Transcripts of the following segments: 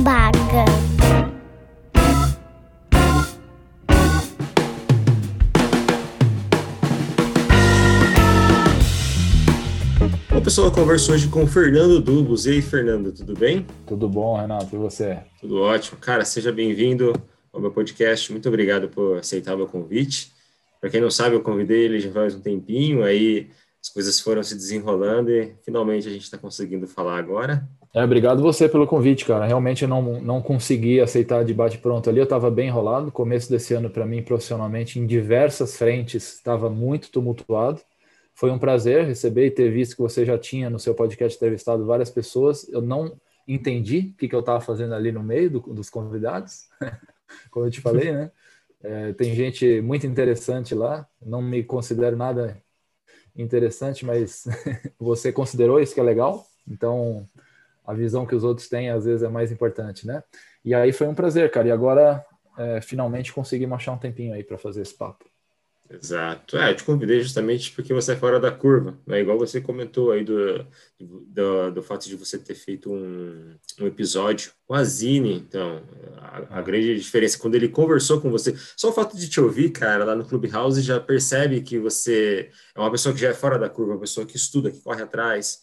Baga. Bom, pessoal, eu converso hoje com o Fernando Dubos. E aí, Fernando, tudo bem? Tudo bom, Renato, e você? Tudo ótimo. Cara, seja bem-vindo ao meu podcast. Muito obrigado por aceitar o meu convite. Para quem não sabe, eu convidei ele já faz um tempinho, aí as coisas foram se desenrolando e finalmente a gente está conseguindo falar agora. É, obrigado você pelo convite, cara. Realmente eu não, não consegui aceitar de bate-pronto ali, eu estava bem enrolado. Começo desse ano, para mim, profissionalmente, em diversas frentes, estava muito tumultuado. Foi um prazer receber e ter visto que você já tinha no seu podcast entrevistado várias pessoas. Eu não entendi o que, que eu estava fazendo ali no meio do, dos convidados, como eu te falei, né? É, tem gente muito interessante lá. Não me considero nada interessante, mas você considerou isso que é legal. Então, a visão que os outros têm às vezes é mais importante, né? E aí foi um prazer, cara. E agora é, finalmente conseguimos achar um tempinho aí para fazer esse papo. Exato. É, eu te convidei justamente porque você é fora da curva, né? Igual você comentou aí do, do, do fato de você ter feito um, um episódio com a Zine, então, a, a, grande diferença, quando ele conversou com você, só o fato de te ouvir, cara, lá no Clubhouse, já percebe que você é uma pessoa que já é fora da curva, uma pessoa que estuda, que corre atrás,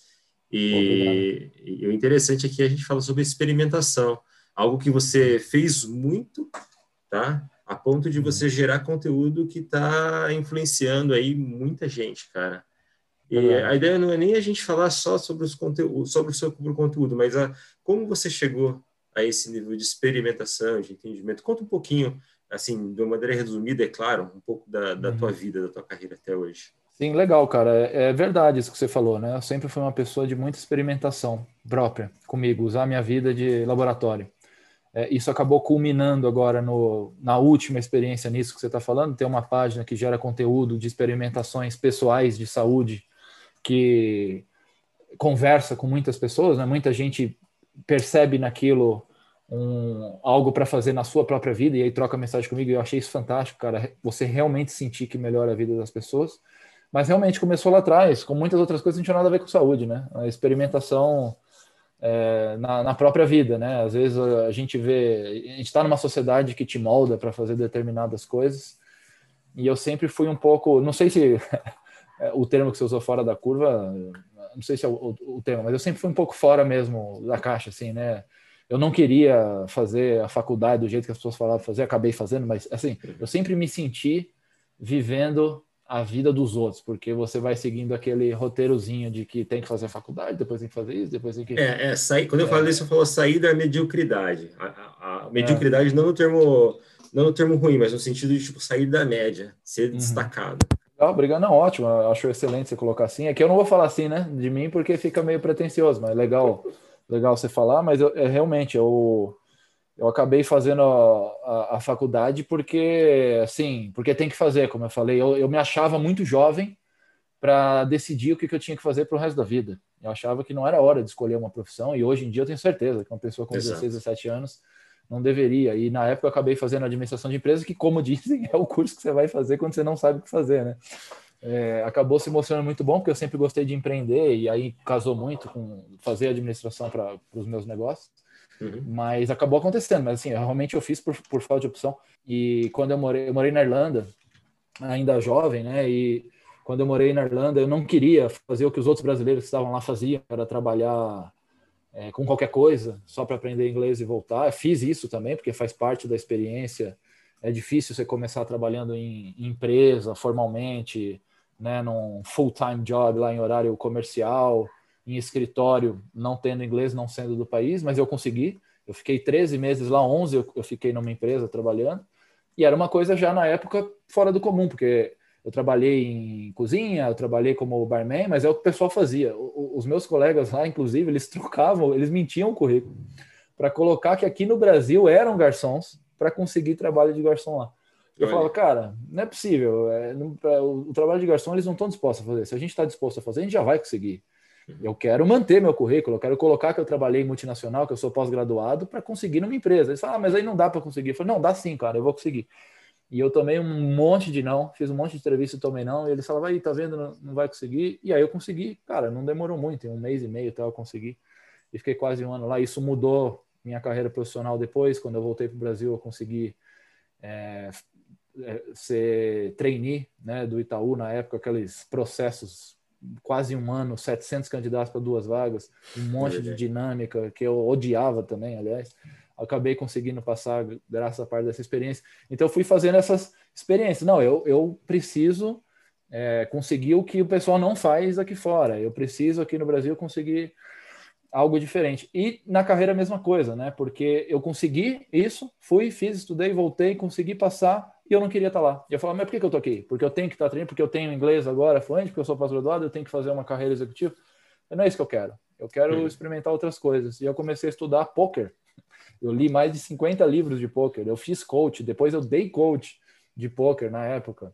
e, e, o interessante é que a gente fala sobre experimentação, algo que você fez muito, tá? A ponto de uhum. você gerar conteúdo que está influenciando aí muita gente, cara. E é a ideia não é nem a gente falar só sobre os conteúdos, sobre o seu conteúdo, mas a, como você chegou a esse nível de experimentação, de entendimento. Conta um pouquinho, assim, de uma maneira resumida, é claro, um pouco da, da uhum. tua vida, da tua carreira até hoje. Sim, legal, cara. É, é verdade isso que você falou, né? Eu sempre fui uma pessoa de muita experimentação própria comigo, usar minha vida de laboratório. É, isso acabou culminando agora no, na última experiência nisso que você está falando. Tem uma página que gera conteúdo de experimentações pessoais de saúde que conversa com muitas pessoas, né? Muita gente percebe naquilo um, algo para fazer na sua própria vida e aí troca mensagem comigo. Eu achei isso fantástico, cara. Você realmente sentir que melhora a vida das pessoas. Mas realmente começou lá atrás, com muitas outras coisas, não tinha nada a ver com saúde, né? A experimentação é, na, na, própria vida, né? Às vezes a gente vê, a gente está numa sociedade que te molda para fazer determinadas coisas, e eu sempre fui um pouco, não sei se o termo que você usou fora da curva, não sei se é o, o, o termo, mas eu sempre fui um pouco fora mesmo da caixa, assim, né? Eu não queria fazer a faculdade do jeito que as pessoas falavam fazer, acabei fazendo, mas assim, eu sempre me senti vivendo a vida dos outros, porque você vai seguindo aquele roteirozinho de que tem que fazer faculdade, depois tem que fazer isso, depois tem que. É, é sair, quando eu é. falo isso, eu falo sair da mediocridade. A, a, a mediocridade é. não no termo não no termo ruim, mas no sentido de tipo sair da média, ser uhum. destacado. Legal, obrigado, não, ótimo. Acho excelente você colocar assim. É que eu não vou falar assim, né, de mim, porque fica meio pretencioso, mas legal, legal você falar. Mas eu, é, realmente eu eu acabei fazendo a, a, a, faculdade porque, assim, porque tem que fazer, como eu falei. Eu, eu me achava muito jovem para decidir o que, que, eu tinha que fazer para o resto da vida. Eu achava que não era hora de escolher uma profissão e hoje em dia eu tenho certeza que uma pessoa com Exato. 16, 17 anos não deveria. E na época eu acabei fazendo administração de empresas, que, como dizem, é o curso que você vai fazer quando você não sabe o que fazer, né? É, acabou se mostrando muito bom, porque eu sempre gostei de empreender e aí casou muito com fazer administração para os meus negócios. Uhum. Mas acabou acontecendo, mas assim, realmente eu fiz por, por falta de opção. E quando eu morei, eu morei na Irlanda, ainda jovem, né? E quando eu morei na Irlanda, eu não queria fazer o que os outros brasileiros que estavam lá faziam, para trabalhar é, com qualquer coisa, só para aprender inglês e voltar. Eu fiz isso também, porque faz parte da experiência. É difícil você começar trabalhando em, em empresa, formalmente, né, num full-time job lá em horário comercial em escritório, não tendo inglês, não sendo do país, mas eu consegui. Eu fiquei 13 meses lá, 11 eu, eu fiquei numa empresa trabalhando. E era uma coisa já na época fora do comum, porque eu trabalhei em cozinha, eu trabalhei como barman, mas é o que o pessoal fazia. os meus colegas lá, inclusive, eles trocavam, eles mentiam o currículo para colocar que aqui no Brasil eram garçons para conseguir trabalho de garçom lá. Eu falava, cara, não é possível. É, não, o, o, trabalho de garçom eles não estão dispostos a fazer. Se a gente está disposto a fazer, a gente já vai conseguir. Eu quero manter meu currículo, eu quero colocar que eu trabalhei em multinacional, que eu sou pós-graduado, para conseguir numa empresa. Eles falam, ah, mas aí não dá para conseguir. Eu falei, não, dá sim, cara, eu vou conseguir. E eu tomei um monte de não, fiz um monte de entrevista e tomei não. E eles falavam, aí, tá vendo, não, não vai conseguir. E aí eu consegui, cara, não demorou muito, em um mês e meio até eu conseguir. E fiquei quase um ano lá. Isso mudou minha carreira profissional depois. Quando eu voltei para o Brasil, eu consegui é, é, ser trainee né, do Itaú na época, aqueles processos quase um ano, 700 candidatos para duas vagas, um monte de dinâmica que eu odiava também, aliás. Acabei conseguindo passar graças a parte dessa experiência. Então, fui fazendo essas experiências. Não, eu, eu preciso é, conseguir o que o pessoal não faz aqui fora. Eu preciso aqui no Brasil conseguir algo diferente. E na carreira a mesma coisa, né? Porque eu consegui isso, fui, fiz, estudei, voltei, consegui passar e eu não queria estar lá. E eu falava, mas por que, que eu tô aqui? Porque eu tenho que estar treinando, porque eu tenho inglês agora fluente, porque eu sou pós-graduado, eu tenho que fazer uma carreira executiva. Não é isso que eu quero. Eu quero hum. experimentar outras coisas. E eu comecei a estudar poker. Eu li mais de 50 livros de poker. Eu fiz coach, depois eu dei coach de poker na época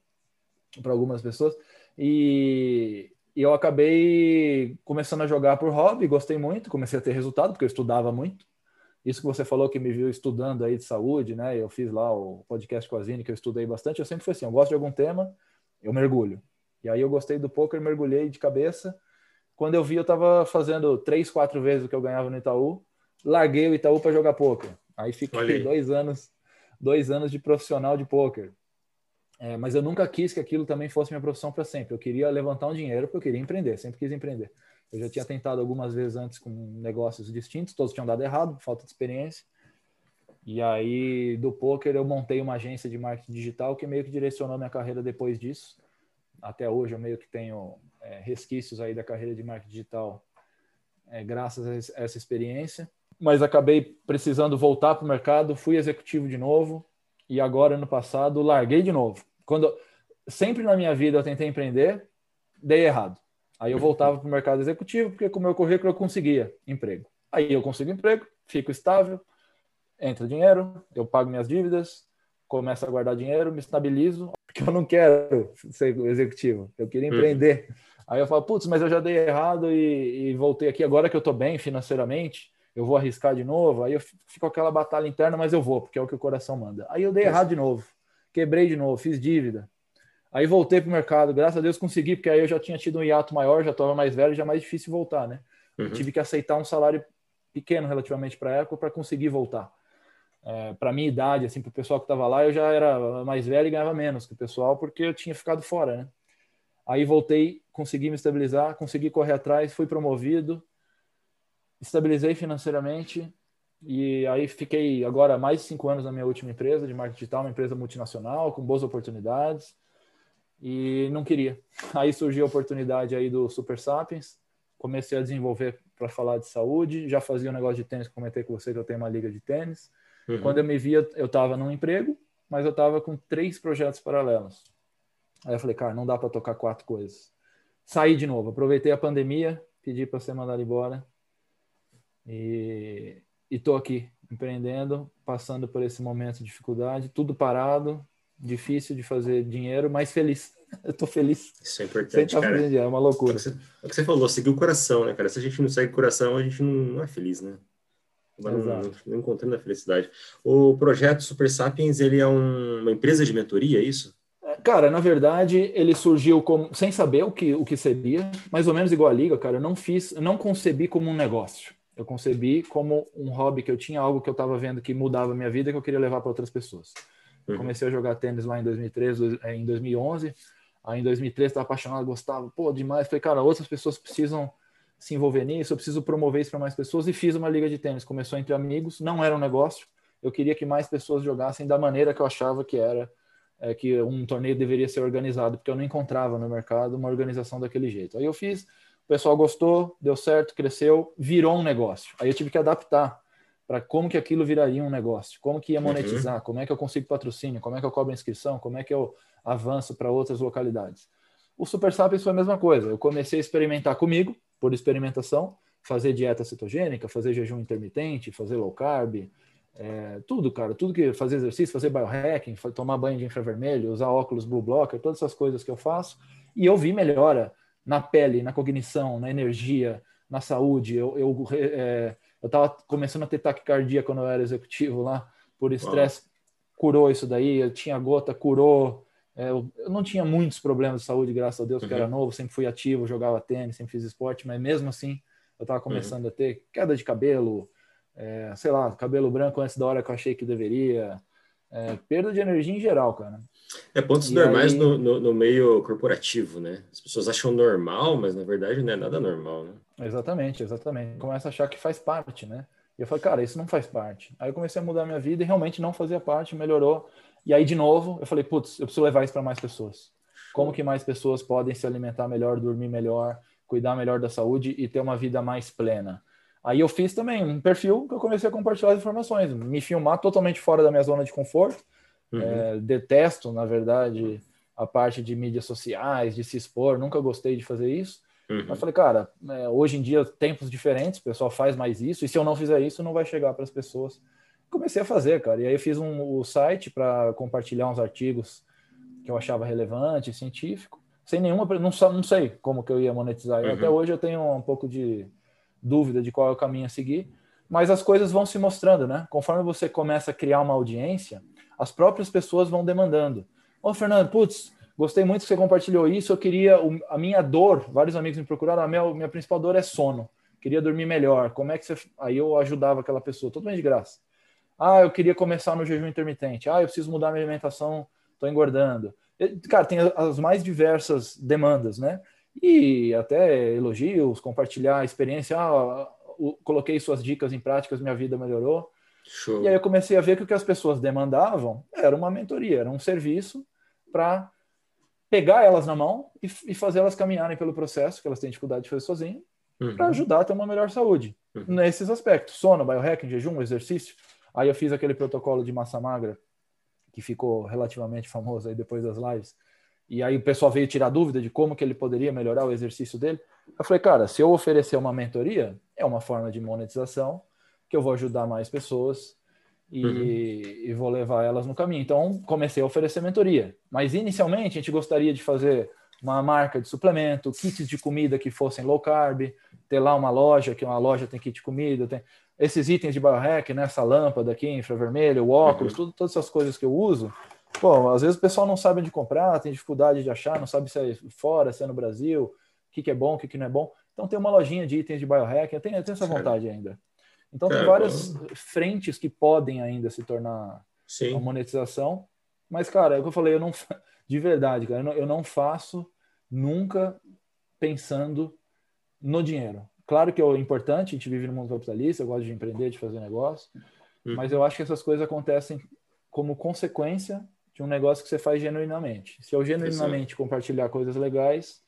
para algumas pessoas. E, e eu acabei começando a jogar por hobby, gostei muito, comecei a ter resultado, porque eu estudava muito. Isso que você falou que me viu estudando aí de saúde, né? Eu fiz lá o podcast com a Zine, que eu estudei bastante. Eu sempre fui assim, eu gosto de algum tema, eu mergulho. E aí eu gostei do poker, mergulhei de cabeça. Quando eu vi, eu estava fazendo três, quatro vezes o que eu ganhava no Itaú. Larguei o Itaú para jogar poker. Aí fiquei dois anos, dois anos de profissional de poker. É, mas eu nunca quis que aquilo também fosse minha profissão para sempre. Eu queria levantar um dinheiro porque eu queria empreender, sempre quis empreender. Eu já tinha tentado algumas vezes antes com negócios distintos, todos tinham dado errado, falta de experiência. E aí, do poker, eu montei uma agência de marketing digital que meio que direcionou minha carreira depois disso. Até hoje, eu meio que tenho é, resquícios aí da carreira de marketing digital, é, graças a essa experiência. Mas acabei precisando voltar para o mercado, fui executivo de novo. E agora, ano passado, larguei de novo. Quando sempre na minha vida eu tentei empreender, dei errado. Aí eu voltava para o mercado executivo, porque com o meu currículo eu conseguia emprego. Aí eu consigo emprego, fico estável, entra dinheiro, eu pago minhas dívidas, começo a guardar dinheiro, me estabilizo, porque eu não quero ser executivo, eu queria uhum. empreender. Uhum. Aí eu falo, putz, mas eu já dei errado e, e voltei aqui, agora que eu estou bem financeiramente, eu vou arriscar de novo. Aí eu fico aquela batalha interna, mas eu vou, porque é o que o coração manda. Aí eu dei errado de novo, quebrei de novo, fiz dívida. Aí voltei para o mercado, graças a Deus consegui, porque aí eu já tinha tido um hiato maior, já estava mais velho, já é mais difícil voltar, né? Uhum. Tive que aceitar um salário pequeno relativamente para a época para conseguir voltar. É, para minha idade, assim, para o pessoal que estava lá, eu já era mais velho e ganhava menos que o pessoal, porque eu tinha ficado fora, né? Aí voltei, consegui me estabilizar, consegui correr atrás, fui promovido, estabilizei financeiramente e aí fiquei agora mais de cinco anos na minha última empresa de marketing digital, uma empresa multinacional com boas oportunidades e não queria. Aí surgiu a oportunidade aí do Super Sapiens, comecei a desenvolver para falar de saúde, já fazia um negócio de tênis, comentei com você que eu tenho uma liga de tênis. Uhum. Quando eu me via, eu estava num emprego, mas eu estava com três projetos paralelos. Aí eu falei, cara, não dá para tocar quatro coisas. Saí de novo, aproveitei a pandemia, pedi para ser mandado embora e estou aqui empreendendo, passando por esse momento de dificuldade, tudo parado, difícil de fazer dinheiro, mas feliz. Eu tô feliz. Isso é importante, cara. É uma loucura. É o, você, é o que você falou, seguir o coração, né, cara? Se a gente não segue o coração, a gente não, é feliz, né? Não, não, não, encontrando a felicidade. O projeto Super Sapiens, ele é um, uma empresa de mentoria, é isso? É, cara, na verdade, ele surgiu como, sem saber o que, o que seria, mais ou menos igual a Liga, cara. Eu não fiz, não concebi como um negócio. Eu concebi como um hobby que eu tinha, algo que eu estava vendo que mudava a minha vida que eu queria levar para outras pessoas. Uhum. Comecei a jogar tênis lá em 2013, é, em 2011. Aí em 2013 estava apaixonado, gostava, pô, demais. Falei, cara, outras pessoas precisam se envolver nisso, eu preciso promover isso para mais pessoas. E fiz uma liga de tênis. Começou entre amigos, não era um negócio. Eu queria que mais pessoas jogassem da maneira que eu achava que era, é, que um torneio deveria ser organizado, porque eu não encontrava no mercado uma organização daquele jeito. Aí eu fiz, o pessoal gostou, deu certo, cresceu, virou um negócio. Aí eu tive que adaptar para como que aquilo viraria um negócio, como que ia uhum. monetizar, uhum. como é que eu consigo patrocínio, como é que eu cobro inscrição, como é que eu avanço para outras localidades. O Super Sapiens foi a mesma coisa. Eu comecei a experimentar comigo, por experimentação, fazer dieta cetogênica, fazer jejum intermitente, fazer low carb, é, tudo, cara, tudo que fazer exercício, fazer biohacking, tomar banho de infravermelho, usar óculos blue blocker, todas essas coisas que eu faço, e eu vi melhora na pele, na cognição, na energia, na saúde. Eu, eu é, eu estava começando a ter taquicardia quando eu era executivo lá, por estresse. Curou isso daí, eu tinha gota, curou. É, eu, eu, não tinha muitos problemas de saúde, graças a Deus, porque uhum. era novo, sempre fui ativo, jogava tênis, sempre fiz esporte, mas mesmo assim eu estava começando uhum. a ter queda de cabelo, é, sei lá, cabelo branco antes da hora que eu achei que deveria, é, perda de energia em geral, cara. É pontos e normais aí... no, no, no, meio corporativo, né? As pessoas acham normal, mas na verdade não é nada normal, né? Exatamente, exatamente. Começa a achar que faz parte, né? E eu falei, cara, isso não faz parte. Aí eu comecei a mudar minha vida e realmente não fazia parte, melhorou. E aí, de novo, eu falei, putz, eu preciso levar isso para mais pessoas. Como que mais pessoas podem se alimentar melhor, dormir melhor, cuidar melhor da saúde e ter uma vida mais plena? Aí eu fiz também um perfil que eu comecei a compartilhar as informações, me filmar totalmente fora da minha zona de conforto. Uhum. É, detesto, na verdade, a parte de mídias sociais, de se expor, nunca gostei de fazer isso. Uhum. Mas falei, cara, é, hoje em dia, tempos diferentes, o pessoal faz mais isso, e se eu não fizer isso, não vai chegar para as pessoas. Comecei a fazer, cara, e aí eu fiz um, o site para compartilhar uns artigos que eu achava relevante, científico, sem nenhuma, não, não sei como que eu ia monetizar. Uhum. Até hoje eu tenho um pouco de dúvida de qual é o caminho a seguir, mas as coisas vão se mostrando, né? Conforme você começa a criar uma audiência, as próprias pessoas vão demandando. Ô, Fernando, putz, gostei muito que você compartilhou isso, eu queria, a minha dor, vários amigos me procuraram, a minha, minha principal dor é sono, queria dormir melhor, como é que você... Aí eu ajudava aquela pessoa, totalmente de graça. Ah, eu queria começar no jejum intermitente. Ah, eu preciso mudar minha alimentação, estou engordando. Cara, tem as mais diversas demandas, né? e até elogios, compartilhar a experiência. Ah, coloquei suas dicas em práticas, minha vida melhorou. Show. E aí eu comecei a ver que o que as pessoas demandavam era uma mentoria, era um serviço para pegar elas na mão e, e fazer elas caminharem pelo processo que elas têm dificuldade de fazer sozinho, uhum. para ajudar a ter uma melhor saúde. Uhum. Nesses aspectos, sono, biohacking, jejum, exercício. Aí eu fiz aquele protocolo de massa magra que ficou relativamente famoso aí depois das lives, e aí o pessoal veio tirar dúvida de como que ele poderia melhorar o exercício dele. Eu falei, cara, se eu oferecer uma mentoria, é uma forma de monetização que eu vou ajudar mais pessoas e, uhum. e vou levar elas no caminho. Então, comecei a oferecer mentoria. Mas inicialmente a gente gostaria de fazer uma marca de suplemento, kits de comida que fossem low carb, ter lá uma loja, que uma loja tem kit de comida, tem esses itens de biohack, né, essa lâmpada aqui, infravermelho, o óculos, uhum. tudo, todas essas coisas que eu uso, Pô, às vezes o pessoal não sabe onde comprar, tem dificuldade de achar, não sabe se é fora, se é no Brasil, o que, que é bom, o que, que não é bom. Então tem uma lojinha de itens de biohack, eu tenho, eu tenho essa vontade ainda. Então tem é, várias frentes que podem ainda se tornar Sim. uma monetização. Mas, cara, é o que eu falei, eu não, de verdade, cara, eu não, eu não faço nunca pensando no dinheiro. Claro que é importante, a gente vive no mundo capitalista, eu gosto de empreender, de fazer negócio, uhum. mas eu acho que essas coisas acontecem como consequência de um negócio que você faz genuinamente. Se eu genuinamente compartilhar coisas legais,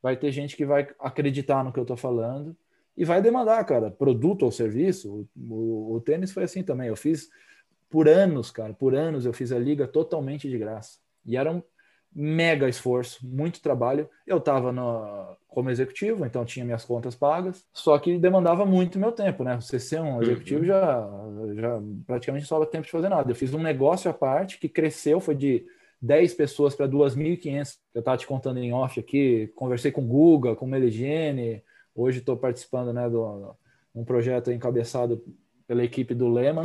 vai ter gente que vai acreditar no que eu estou falando e vai demandar, cara, produto ou serviço. O, o, o, tênis foi assim também. Eu fiz por anos, cara, por anos eu fiz a liga totalmente de graça. E era um mega esforço, muito trabalho. Eu estava como executivo, então tinha minhas contas pagas, só que demandava muito meu tempo, né? Você ser um executivo uhum. já, já praticamente não sobra tempo de fazer nada. Eu fiz um negócio à parte que cresceu, foi de 10 pessoas para 2.500. Eu estava te contando em off aqui, conversei com o Guga, com o Meligene, hoje estou participando né, de um projeto encabeçado pela equipe do Lehman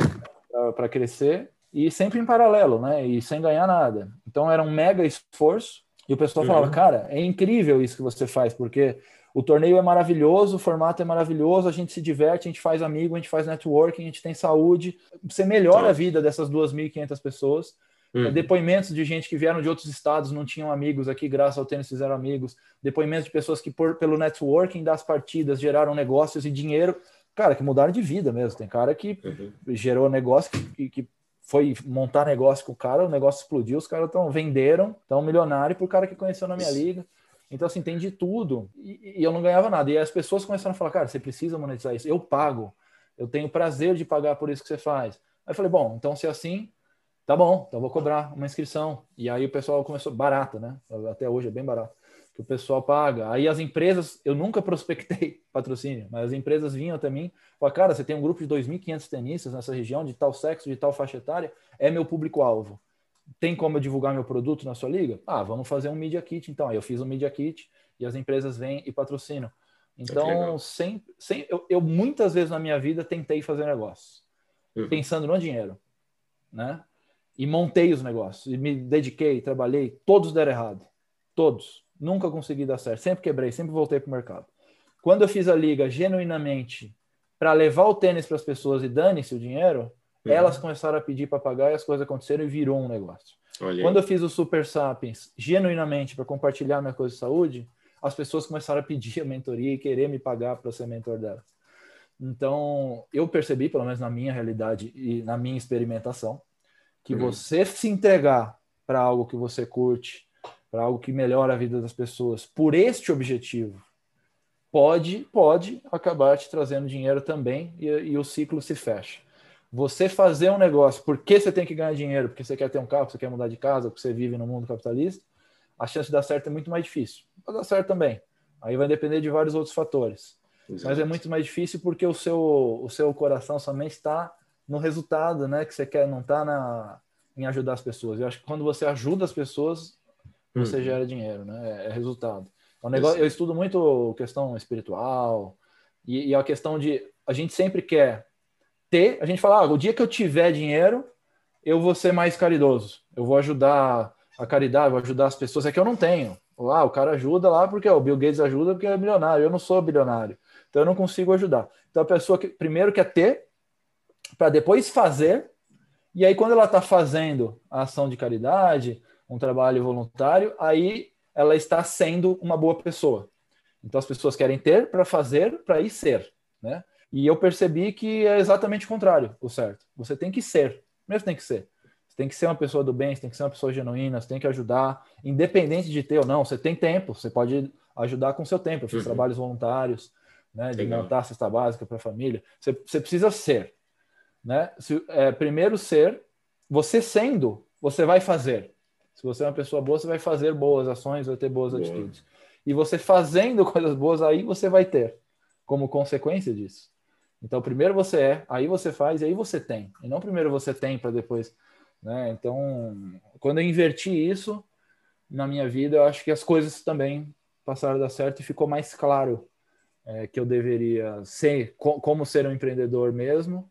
para crescer e sempre em paralelo, né? E sem ganhar nada. Então era um mega esforço. E o pessoal uhum. falava, cara, é incrível isso que você faz, porque o torneio é maravilhoso, o formato é maravilhoso, a gente se diverte, a gente faz amigo, a gente faz networking, a gente tem saúde. Você melhora a vida dessas 2.500 pessoas. Uhum. Depoimentos de gente que vieram de outros estados, não tinham amigos aqui, graças ao tênis fizeram amigos. Depoimentos de pessoas que, por, pelo networking das partidas, geraram negócios e dinheiro. Cara, que mudaram de vida mesmo. Tem cara que uhum. gerou negócio que, que foi montar negócio com o cara, o negócio explodiu, os caras estão venderam, estão milionário pro cara que conheceu na minha liga. Então, assim, tem de tudo. E, e, eu não ganhava nada. E as pessoas começaram a falar, cara, você precisa monetizar isso. Eu pago. Eu tenho prazer de pagar por isso que você faz. Aí eu falei, bom, então se é assim, tá bom, então vou cobrar uma inscrição. E aí o pessoal começou, barata, né? Até hoje é bem barato que o pessoal paga. Aí as empresas, eu nunca prospectei patrocínio, mas as empresas vinham até mim, falaram, cara, você tem um grupo de 2.500 tenistas nessa região, de tal sexo, de tal faixa etária, é meu público-alvo. Tem como eu divulgar meu produto na sua liga? Ah, vamos fazer um Media Kit, então. Aí eu fiz um Media Kit e as empresas vêm e patrocinam. Então, sem, sem, eu, eu, muitas vezes na minha vida tentei fazer negócio, uhum. pensando no dinheiro, né? E montei os negócios, e me dediquei, trabalhei, todos deram errado. Todos Nunca consegui dar certo. Sempre quebrei, sempre voltei para o mercado. Quando eu fiz a liga genuinamente para levar o tênis para as pessoas e dane-se o dinheiro, uhum. elas começaram a pedir para pagar e as coisas aconteceram e virou um negócio. Quando eu fiz o Super Sapiens genuinamente para compartilhar minha coisa de saúde, as pessoas começaram a pedir a mentoria e querer me pagar para ser mentor delas. Então, eu percebi, pelo menos na minha realidade e na minha experimentação, que uhum. você se entregar para algo que você curte, para algo que melhora a vida das pessoas, por este objetivo, pode pode acabar te trazendo dinheiro também e, e o ciclo se fecha. Você fazer um negócio porque você tem que ganhar dinheiro, porque você quer ter um carro, você quer mudar de casa, porque você vive no mundo capitalista, a chance de dar certo é muito mais difícil. Vai dar certo também. Aí vai depender de vários outros fatores. Exato. Mas é muito mais difícil porque o seu, o seu coração somente está no resultado, né? Que você quer, não está na, em ajudar as pessoas. Eu acho que quando você ajuda as pessoas, você hum. gera dinheiro, né? É, é resultado. É um negócio, eu estudo muito questão espiritual e, e, a questão de a gente sempre quer ter, a gente fala, ah, o dia que eu tiver dinheiro, eu vou ser mais caridoso, eu vou ajudar a caridade, vou ajudar as pessoas. É que eu não tenho. Ah, o cara ajuda lá porque ó, o Bill Gates ajuda porque é milionário. Eu não sou bilionário. Então eu não consigo ajudar. Então a pessoa que primeiro quer ter, para depois fazer, e aí quando ela está fazendo a ação de caridade, um trabalho voluntário, aí ela está sendo uma boa pessoa. Então as pessoas querem ter para fazer, para ir ser, né? E eu percebi que é exatamente o contrário, o certo. Você tem que ser, mesmo tem que ser. Você tem que ser uma pessoa do bem, você tem que ser uma pessoa genuína, você tem que ajudar, independente de ter ou não. Você tem tempo, você pode ajudar com seu tempo. Eu fiz uhum. trabalhos voluntários, né, de Legal. montar a cesta básica para a família. Você, você, precisa ser, né? Se, é, primeiro ser, você sendo, você vai fazer. Se você é uma pessoa boa, você vai fazer boas ações, vai ter boas boa. atitudes. E você fazendo coisas boas, aí você vai ter, como consequência disso. Então, primeiro você é, aí você faz, e aí você tem. E não primeiro você tem para depois. Né? Então, quando eu inverti isso na minha vida, eu acho que as coisas também passaram a dar certo e ficou mais claro é, que eu deveria ser, co como ser um empreendedor mesmo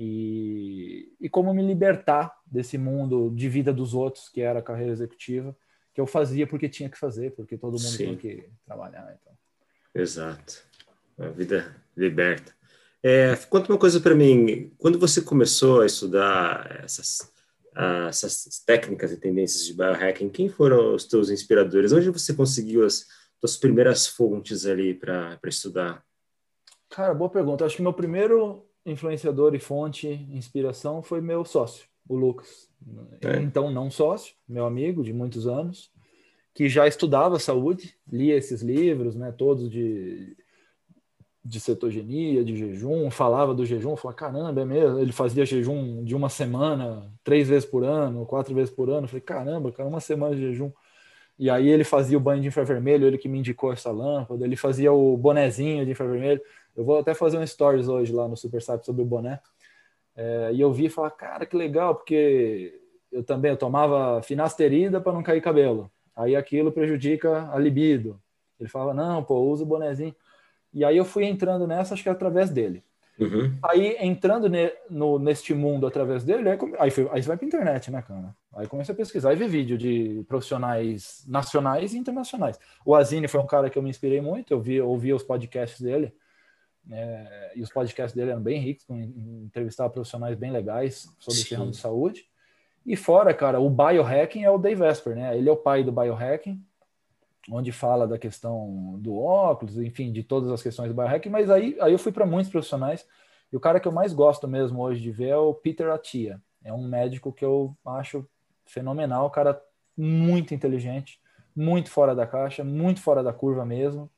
e, e como me libertar desse mundo de vida dos outros, que era a carreira executiva, que eu fazia porque tinha que fazer, porque todo mundo Sim. tem que trabalhar. Então. Exato. A vida liberta. É, conta uma coisa para mim. Quando você começou a estudar essas, essas técnicas e tendências de biohacking, quem foram os teus inspiradores? Onde você conseguiu as, tuas primeiras fontes ali para estudar? Cara, boa pergunta. Acho que meu primeiro influenciador e fonte, inspiração, foi meu sócio, o Lucas. É. Então, não sócio, meu amigo de muitos anos, que já estudava saúde, lia esses livros, né, todos de, de cetogenia, de jejum, falava do jejum, falava, caramba, é mesmo? Ele fazia jejum de uma semana, três vezes por ano, quatro vezes por ano. Eu falei, caramba, cara, uma semana de jejum. E aí ele fazia o banho de infravermelho, ele que me indicou essa lâmpada, ele fazia o bonezinho de infravermelho. Eu vou até fazer um stories hoje lá no Super Sap sobre o boné. É, e eu vi e falar, cara, que legal, porque eu também eu tomava finasterida para não cair cabelo. Aí aquilo prejudica a libido. Ele falava, não, pô, usa o bonezinho. E aí eu fui entrando nessa, acho que através dele. Uhum. Aí, entrando ne, no, neste mundo através dele, aí, aí, foi, aí você vai para internet, né, cara? Aí comecei a pesquisar e ver vídeo de profissionais nacionais e internacionais. O Azine foi um cara que eu me inspirei muito, eu vi, ouvi os podcasts dele, é, e os podcasts dele eram bem ricos, com entrevistar profissionais bem legais sobre esse ramo de saúde. E fora, cara, o biohacking é o Dave Vesper, né? Ele é o pai do biohacking, onde fala da questão do óculos, enfim, de todas as questões do biohacking, mas aí, aí eu fui para muitos profissionais, e o cara que eu mais gosto mesmo hoje de ver é o Peter Atia. É um médico que eu acho fenomenal, cara muito inteligente, muito fora da caixa, muito fora da curva mesmo.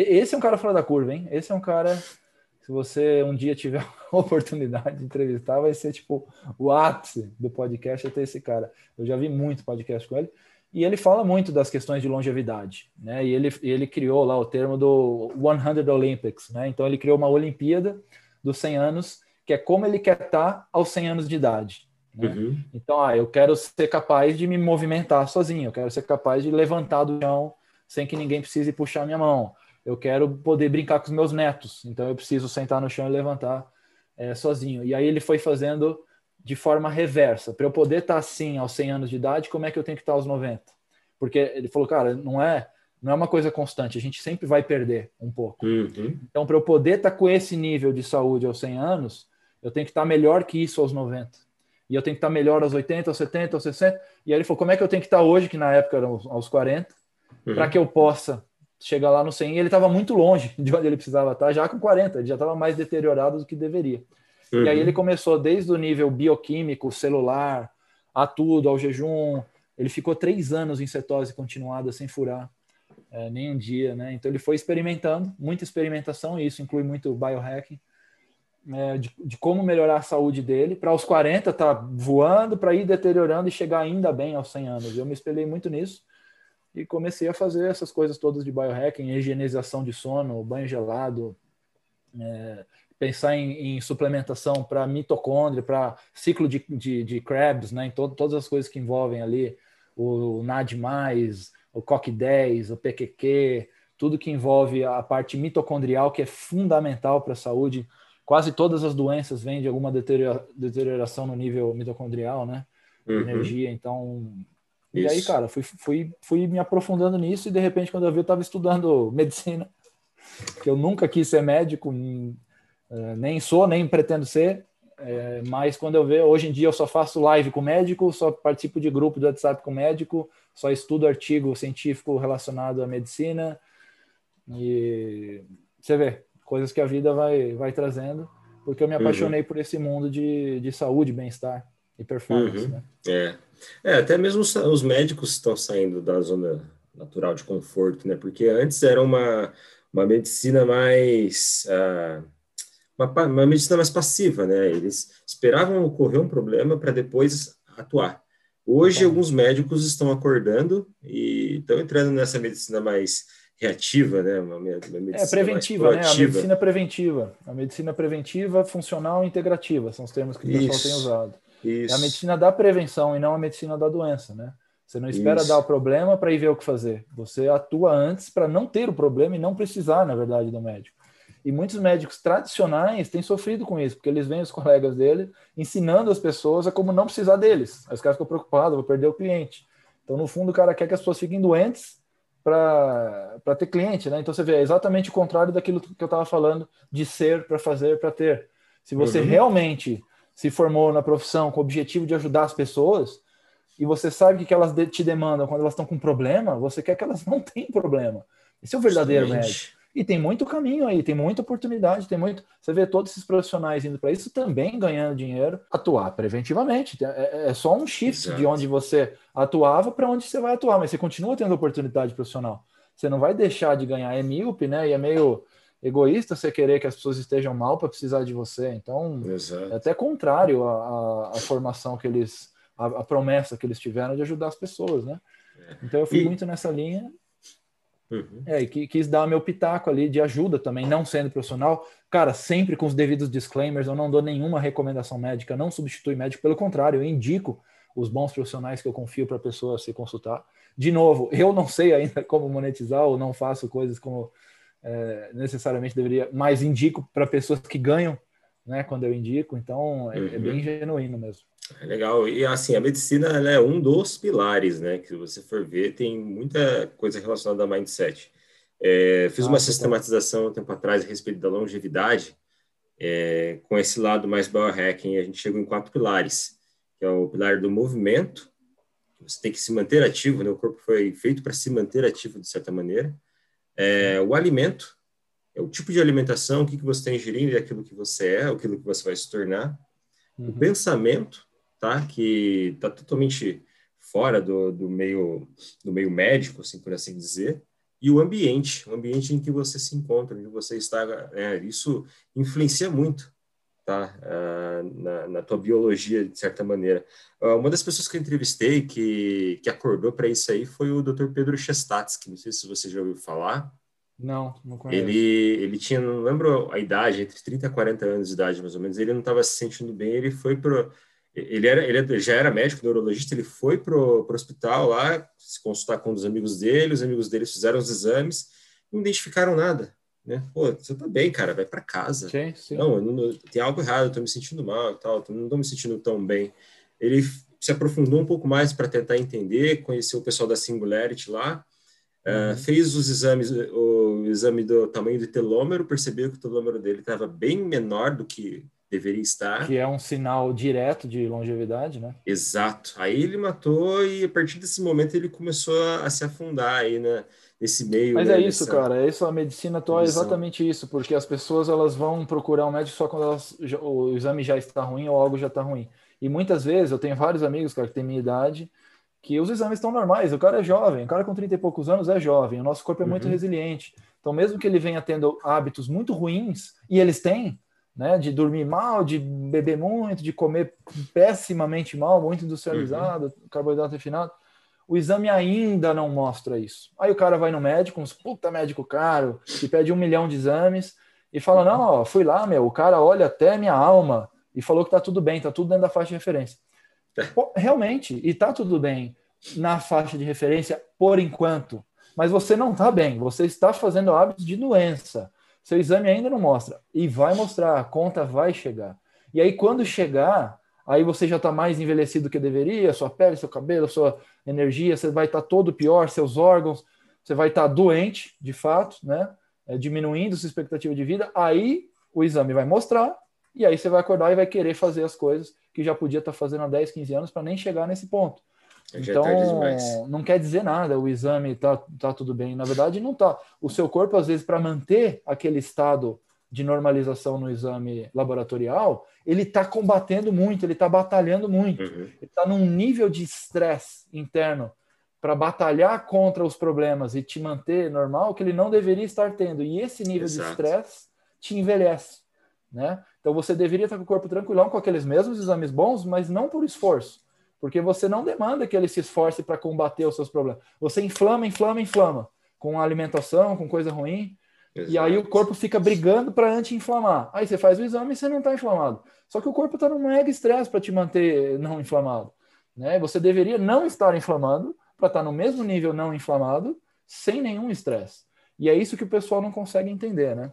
Esse é um cara fora da curva, hein? Esse é um cara, se você um dia tiver a oportunidade de entrevistar, vai ser tipo o ápice do podcast é ter esse cara. Eu já vi muito podcast com ele e ele fala muito das questões de longevidade, né? E ele, ele criou lá o termo do 100 Olympics, né? Então ele criou uma Olimpíada dos 100 anos, que é como ele quer estar aos 100 anos de idade. Né? Uhum. Então, ah, eu quero ser capaz de me movimentar sozinho, eu quero ser capaz de levantar do chão sem que ninguém precise puxar minha mão. Eu quero poder brincar com os meus netos, então eu preciso sentar no chão e levantar é, sozinho. E aí ele foi fazendo de forma reversa. Para eu poder estar tá assim aos 100 anos de idade, como é que eu tenho que estar tá aos 90? Porque ele falou, cara, não é Não é uma coisa constante, a gente sempre vai perder um pouco. Uhum. Então, para eu poder estar tá com esse nível de saúde aos 100 anos, eu tenho que estar tá melhor que isso aos 90. E eu tenho que estar tá melhor aos 80, aos 70, aos 60. E aí ele falou: como é que eu tenho que estar hoje, que na época eram aos 40, uhum. para que eu possa chegar lá no 100? E ele estava muito longe de onde ele precisava estar, já com 40, ele já estava mais deteriorado do que deveria. Uhum. E aí ele começou desde o nível bioquímico, celular, a tudo, ao jejum. Ele ficou três anos em cetose continuada sem furar é, nem um dia, né? Então ele foi experimentando, muita experimentação, e isso inclui muito biohacking, é, de, de, como melhorar a saúde dele, para aos 40 tá voando, para ir deteriorando e chegar ainda bem aos 100 anos. Eu me espelhei muito nisso e comecei a fazer essas coisas todas de biohacking, higienização de sono, banho gelado, é, pensar em, em suplementação para mitocôndria, para ciclo de, de, de Krebs, né, em to, todas as coisas que envolvem ali o NAD+, o COC10, o PQQ, tudo que envolve a parte mitocondrial, que é fundamental para a saúde. Quase todas as doenças vêm de alguma deterioração no nível mitocondrial, né? Uhum. Energia, então... Isso. E aí, cara, fui, fui, fui me aprofundando nisso e, de repente, quando eu vi, eu estava estudando medicina, que eu nunca quis ser médico, eh, nem sou, nem pretendo ser, é, mas quando eu vejo, hoje em dia eu só faço live com médico, só participo de grupo do WhatsApp com médico, só estudo artigo científico relacionado à medicina. E você vê, coisas que a vida vai, vai trazendo, porque eu me uhum. apaixonei uhum. por esse mundo de, de saúde, bem-estar e performance. Uhum. Né? É. é, até mesmo os, os médicos estão saindo da zona natural de conforto, né? Porque antes era uma, uma medicina mais. Uh, uma, uma medicina mais passiva, né? Eles esperavam ocorrer um problema para depois atuar. Hoje, alguns médicos estão acordando e estão entrando nessa medicina mais reativa, né? Uma, uma é preventiva, né? A medicina preventiva, a medicina preventiva, funcional e integrativa são os termos que o pessoal tem usado. Isso. É a medicina da prevenção e não a medicina da doença, né? Você não espera Isso. dar o problema para ir ver o que fazer. Você atua antes para não ter o problema e não precisar, na verdade, do médico. E muitos médicos tradicionais têm sofrido com isso, porque eles veem os colegas dele ensinando as pessoas a como não precisar deles. Aí os caras ficam preocupados, vou perder o cliente. Então, no fundo, o cara quer que as pessoas fiquem doentes para ter cliente, né? Então, você vê, é exatamente o contrário daquilo que eu estava falando de ser para fazer para ter. Se você uhum. realmente se formou na profissão com o objetivo de ajudar as pessoas, e você sabe que elas te demandam quando elas estão com problema, você quer que elas não tenham problema. Esse é o verdadeiro médico. E tem muito caminho aí, tem muita oportunidade, tem muito. Você vê todos esses profissionais indo para isso também ganhando dinheiro, atuar preventivamente. É, é, é só um shift Exato. de onde você atuava para onde você vai atuar, mas você continua tendo oportunidade profissional. Você não vai deixar de ganhar. É míope, né? E é meio egoísta você querer que as pessoas estejam mal para precisar de você. Então, Exato. é até contrário à, formação que eles, a, a, promessa que eles tiveram de ajudar as pessoas, né? Então, eu fui e... muito nessa linha Uhum. É, e quis dar meu pitaco ali de ajuda também, não sendo profissional. Cara, sempre com os devidos disclaimers, eu não dou nenhuma recomendação médica, não substitui médico, pelo contrário, eu indico os bons profissionais que eu confio para a pessoa se consultar. De novo, eu não sei ainda como monetizar ou não faço coisas como é, necessariamente deveria, mas indico para pessoas que ganham, né, quando eu indico, então é, uhum. é bem genuíno mesmo. É legal. E assim, a medicina é um dos pilares, né? Que você for ver, tem muita coisa relacionada a mindset. É, fiz ah, uma sistematização um tempo atrás a respeito da longevidade, é, com esse lado mais biohacking, a gente chegou em quatro pilares, que é o pilar do movimento, você tem que se manter ativo, né? O corpo foi feito para se manter ativo de certa maneira. É, o alimento, é o tipo de alimentação, o que, que você está ingerindo e aquilo que você é, aquilo que você vai se tornar. Uhum. O pensamento, tá? Que está totalmente fora do, do, meio do meio médico, assim por assim dizer, e o ambiente, o ambiente em que você se encontra, que você está, é, isso influencia muito, tá? Uh, na, na, tua biologia de certa maneira. Uh, uma das pessoas que eu entrevistei que que acordou para isso aí foi o Dr. Pedro Chestatsky, não sei se você já ouviu falar. Não, não conheço. Ele, ele tinha, não lembro a idade, entre 30 e 40 anos de idade, mais ou menos. Ele não estava se sentindo bem, ele foi para ele, era, ele já era médico, neurologista, ele foi para o hospital lá se consultar com um dos amigos dele, os amigos dele fizeram os exames, não identificaram nada. Né? Pô, você tá bem, cara, vai para casa. Sim, sim. Não, não, tem algo errado, eu tô me sentindo mal e tal, não tô me sentindo tão bem. Ele se aprofundou um pouco mais para tentar entender, conhecer o pessoal da Singularity lá, Uh, uhum. Fez os exames, o exame do tamanho do telômero, percebeu que o telômero dele estava bem menor do que deveria estar. Que é um sinal direto de longevidade, né? Exato. Aí ele matou e a partir desse momento ele começou a, a se afundar aí né, nesse meio. Mas né, é isso, nessa... cara. É isso, a medicina atual é exatamente isso, porque as pessoas elas vão procurar um médico só quando elas, o exame já está ruim ou algo já está ruim. E muitas vezes eu tenho vários amigos, cara, que têm minha idade, que os exames estão normais. O cara é jovem, o cara com 30 e poucos anos é jovem. O nosso corpo é muito uhum. resiliente. Então, mesmo que ele venha tendo hábitos muito ruins, e eles têm, né, de dormir mal, de beber muito, de comer pessimamente mal, muito industrializado, uhum. carboidrato refinado, o exame ainda não mostra isso. Aí o cara vai no médico, uns puta médico caro, que pede um milhão de exames, e fala: Não, ó, fui lá, meu, o cara olha até minha alma e falou que tá tudo bem, tá tudo dentro da faixa de referência. Pô, realmente, e tá tudo bem na faixa de referência por enquanto, mas você não tá bem, você está fazendo hábitos de doença. Seu exame ainda não mostra. E vai mostrar, a conta vai chegar. E aí, quando chegar, aí você já está mais envelhecido do que deveria, sua pele, seu cabelo, sua energia, você vai estar tá todo pior, seus órgãos, você vai estar tá doente, de fato, né? É, diminuindo sua expectativa de vida. Aí o exame vai mostrar, e aí você vai acordar e vai querer fazer as coisas que já podia estar tá fazendo há 10, 15 anos para nem chegar nesse ponto. Então, não quer dizer nada, o exame tá, tá tudo bem. Na verdade, não tá. O seu corpo, às vezes, para manter aquele estado de normalização no exame laboratorial, ele está combatendo muito, ele está batalhando muito. Uhum. Ele está num nível de estresse interno para batalhar contra os problemas e te manter normal que ele não deveria estar tendo. E esse nível Exato. de estresse te envelhece. Né? Então você deveria estar com o corpo tranquilão, com aqueles mesmos exames bons, mas não por esforço porque você não demanda que ele se esforce para combater os seus problemas. Você inflama, inflama, inflama com alimentação, com coisa ruim, Exato. e aí o corpo fica brigando para anti-inflamar. Aí você faz o exame e você não está inflamado. Só que o corpo está num mega estresse para te manter não inflamado. Né? Você deveria não estar inflamado para estar tá no mesmo nível não inflamado, sem nenhum estresse. E é isso que o pessoal não consegue entender, né?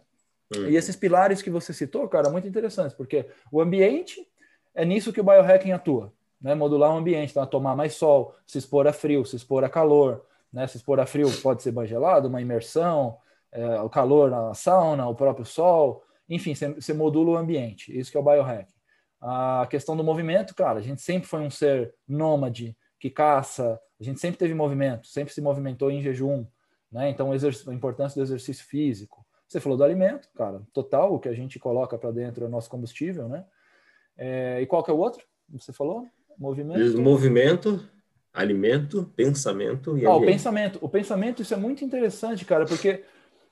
Uhum. E esses pilares que você citou, cara, muito interessantes, porque o ambiente é nisso que o biohacking atua né, modular o ambiente, então, tomar mais sol, se expor a frio, se expor a calor, né, se expor a frio pode ser banho gelado, uma imersão, é, o calor na sauna, o próprio sol, enfim, você modula o ambiente, isso que é o biohack. A questão do movimento, cara, a gente sempre foi um ser nômade, que caça, a gente sempre teve movimento, sempre se movimentou em jejum, né, então a importância do exercício físico. Você falou do alimento, cara, total, o que a gente coloca para dentro é o nosso combustível, né? É, e qual que é o outro? Você falou? Movimento. Movimento, alimento, pensamento e ah, o pensamento. O pensamento, isso é muito interessante, cara, porque